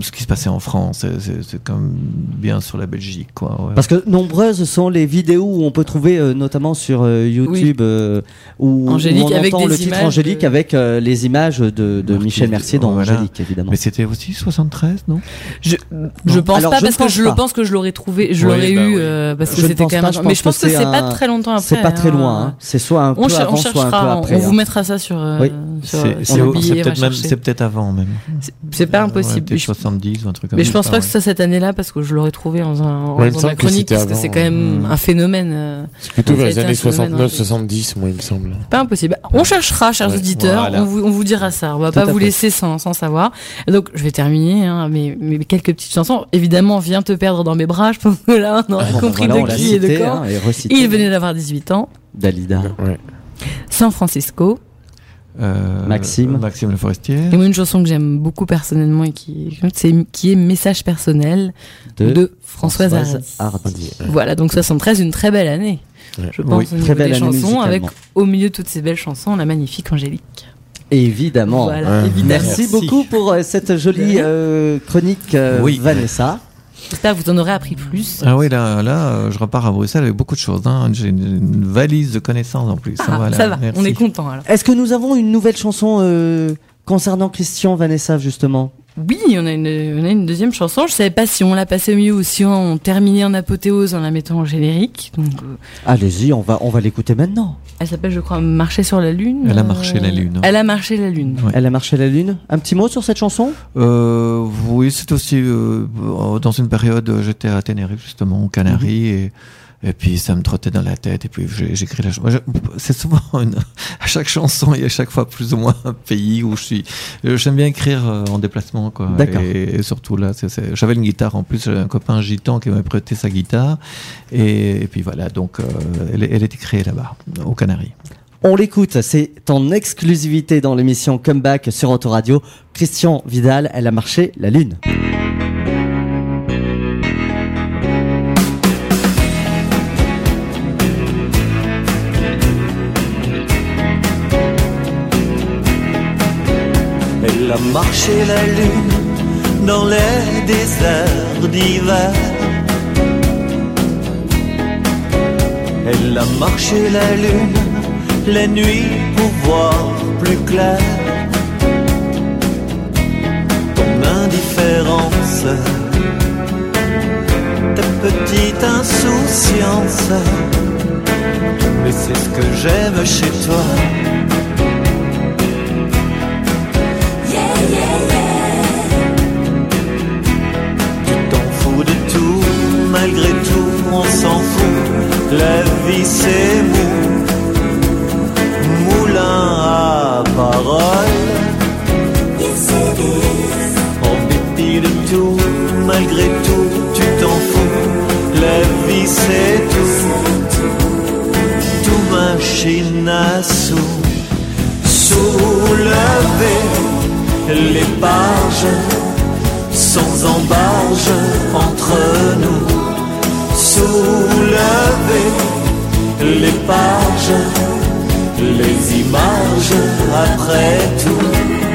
ce qui se passait en France. C'est- C'est c'est comme bien sur la Belgique, quoi. ouais. Parce que nombreuses sont les vidéos où on peut trouver, euh, notamment sur euh, YouTube, euh, où, Angélique où on avec entend des le titre images Angélique de- avec euh, les images de, de Michel Mercier dans voilà. Angélique, évidemment. Mais c'était aussi 73, non? Je, je pense Alors, pas je parce que je pas. le pense que je l'aurais trouvé, je Oui, l'aurais bah eu oui. Euh, parce que c'était pense quand même. pas, un- je Mais je pense que que c'est pas très longtemps après. C'est pas très hein. loin. hein. C'est soit un peu On, avant, on soit un peu cherchera, on, après. on vous hein. mettra ça sur. euh, Oui. sur, C'est peut-être même, c'est peut-être avant même. C'est- pas Ouais, impossible. peut-être Je- 70 ou un truc comme mais ça. je pense pas ouais. que ce soit cette année-là parce que je l'aurais trouvé dans, un, dans chronique parce que c'est quand même euh, un phénomène. euh, C'est plutôt Ça a vers les années phénomène, 69, hein. 70, moi, il me semble. Pas impossible. On cherchera, chers auditeurs. On, vous, on vous dira ça. On va pas vous laisser sans, sans savoir. Donc, je vais terminer. Hein, mes, mes quelques petites chansons. Évidemment, viens te perdre dans mes bras. Je pense que là, on Bon, compris voilà, on de l'a qui et de cité, quand. hein, et recité. Il venait d'avoir 18 ans. Dalida. Ouais. San Francisco. Euh, Maxime. Maxime Le Forestier. Et moi, une chanson que j'aime beaucoup personnellement et qui, c'est, qui est Message personnel de, Françoise, Hardy. Hardy. Voilà, donc 73, une très belle année. Ouais. Je pense Oui, au très belle des année chansons, musicalement. avec au milieu de toutes ces belles chansons, la magnifique Angélique. Évidemment. Voilà, Ouais. évidemment. Merci, Merci. beaucoup pour euh, cette jolie euh, chronique, euh, Oui. Vanessa. J'espère que vous en aurez appris plus. Ah oui, là, là, je repars à Bruxelles avec beaucoup de choses. Hein. J'ai une, une valise de connaissances en plus. Ah, Voilà, ça va, merci. on est content alors. Est-ce que nous avons une nouvelle chanson euh, concernant Christian, Vanessa, justement? Oui, on a, une, on a une deuxième chanson. Je savais pas si on la passait au milieu ou si on terminait en apothéose en la mettant en générique. Donc, euh, Allez-y, on va, on va l'écouter maintenant. elle s'appelle, je crois, Marcher sur la lune. Elle a marché la lune. Elle a marché la lune. Ouais. Elle a marché la lune. Un petit mot sur cette chanson? Euh, oui, c'est aussi euh, dans une période, j'étais à Tenerife justement, aux Canaries, et, et puis ça me trottait dans la tête, et puis écrit la chanson. C'est souvent une- à chaque chanson, il y a chaque fois plus ou moins un pays où je suis. J'aime bien écrire euh, en déplacement, quoi. D'accord. Et, et surtout là, j'avais une guitare en plus, j'avais un copain gitan qui m'avait prêté sa guitare, et, et puis voilà, donc euh, elle, elle était créée là-bas, aux Canaries. On l'écoute, c'est en exclusivité dans l'émission Comeback sur Autoradio. Christian Vidal, elle a marché la lune. Elle a marché la lune dans les déserts d'hiver. Elle a marché la lune les nuits pour voir plus clair. Ton indifférence, ta petite insouciance, mais c'est ce que j'aime chez toi. Malgré tout, on s'en fout. La vie c'est mou, moulin à parole. En dépit de tout, malgré tout, tu t'en fous. La vie c'est tout, tout machine à sous. Soulever les pages sans embarge entre nous. Soulever les pages, les images après tout.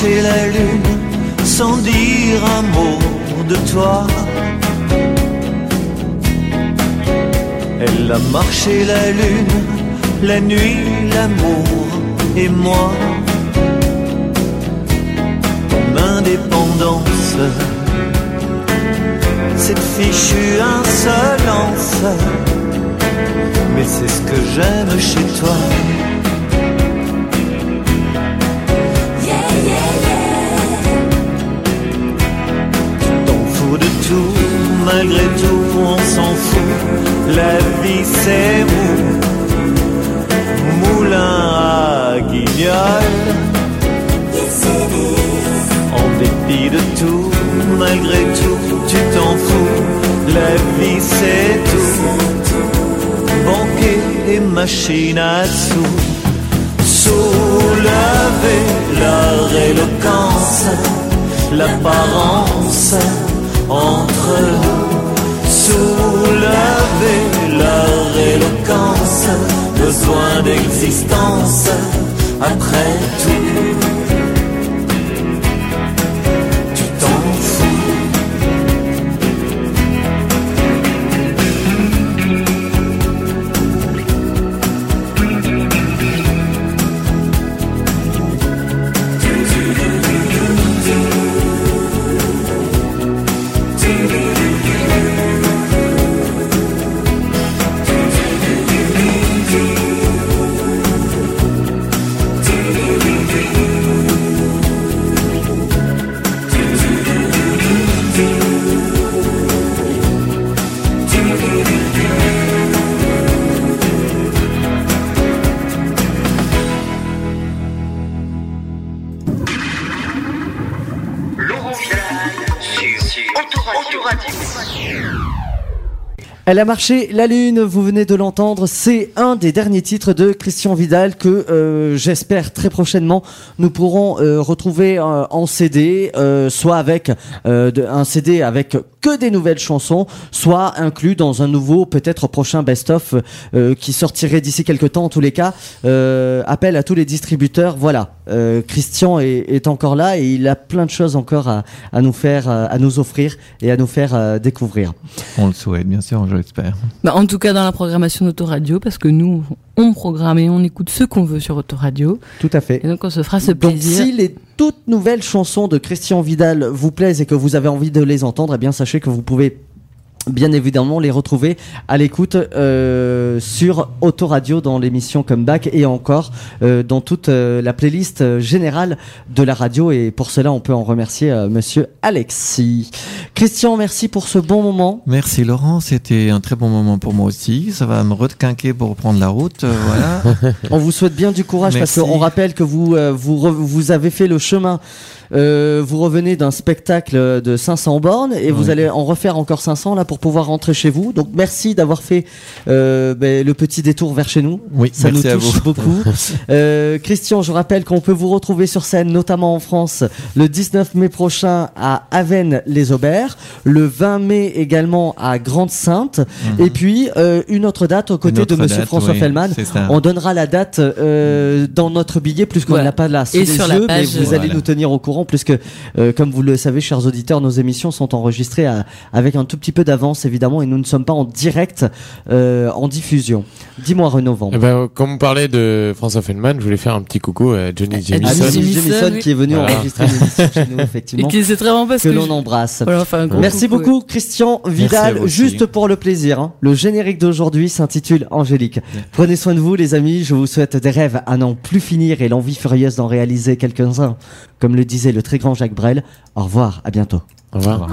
Marché la lune sans dire un mot de toi. Elle a marché la lune, la nuit, l'amour et moi. Ton indépendance, cette fichue insolence, mais c'est ce que j'aime chez toi. Tout, malgré tout, on s'en fout. La vie c'est mou, moulin à guignol. En dépit de tout, malgré tout, tu t'en fous. La vie c'est tout, banquet et machine à sous. Soulever leur éloquence, l'apparence entre nous. Soulever leur éloquence, besoin d'existence après tout. Elle a marché la lune, vous venez de l'entendre, c'est un des derniers titres de Christian Vidal que euh, j'espère très prochainement nous pourrons euh, retrouver euh, en CD, soit avec un CD avec que des nouvelles chansons, soit inclus dans un nouveau peut-être prochain best-of qui sortirait d'ici quelques temps. En tous les cas. Appel à tous les distributeurs, voilà, euh, Christian est, est encore là et il a plein de choses encore à, à nous faire, euh, à nous offrir et à nous faire euh, découvrir. On le souhaite, bien sûr, je l'espère. Bah, en tout cas, dans la programmation d'Autoradio, parce que nous, on programme et on écoute ce qu'on veut sur Autoradio. Tout à fait. Et donc, on se fera ce Donc plaisir. si les toutes nouvelles chansons de Christian Vidal vous plaisent et que vous avez envie de les entendre, eh bien sachez que vous pouvez bien évidemment les retrouver à l'écoute euh, sur Autoradio dans l'émission Comeback et encore euh, dans toute euh, la playlist euh, générale de la radio et pour cela on peut en remercier euh, monsieur Alexis. Christian, merci pour ce bon moment. Merci Laurent, c'était un très bon moment pour moi aussi. Ça va me requinquer pour reprendre la route. voilà. On vous souhaite bien du courage Merci. parce qu'on rappelle que vous euh, vous vous avez fait le chemin. Euh, vous revenez d'un spectacle de 500 bornes et vous allez en refaire encore 500 là pour pouvoir rentrer chez vous. Donc merci d'avoir fait euh, ben, le petit détour vers chez nous. Oui, Ça merci nous à touche vous. beaucoup. Euh, Christian, je rappelle qu'on peut vous retrouver sur scène, notamment en France, le 19 mai prochain à Avennes-les-Aubert, le 20 mai également à Grande-Sainte, et puis euh, une autre date aux côtés Mhm. de Monsieur date, François oui, Fellman. c'est ça. On donnera la date euh, dans notre billet, plus qu'on n'a pas là sous Et les sur la yeux, page, mais vous Voilà. allez nous tenir au courant, puisque, euh, comme vous le savez, chers auditeurs, nos émissions sont enregistrées à- avec un tout petit peu d'avance, évidemment, et nous ne sommes pas en direct, euh, en diffusion. Dis-moi, Renaud Vamp. Eh ben, comme on parlait de François Feldman, je voulais faire un petit coucou à Johnny Ah, Jamison. Johnny Johnny Jamison, oui. qui est venu Voilà. enregistrer l'émission chez nous, Et effectivement, qui c'est très bon parce que que, l'on je- embrasse. Voilà, enfin, un gros Merci coucou, beaucoup Christian à Vidal. Juste pour le plaisir, hein, le générique d'aujourd'hui s'intitule Angélique. Prenez soin de vous les amis, je vous souhaite des rêves à n'en plus finir et l'envie furieuse d'en réaliser quelques-uns. Comme le disait le très grand Jacques Brel, au revoir, à bientôt. Au revoir.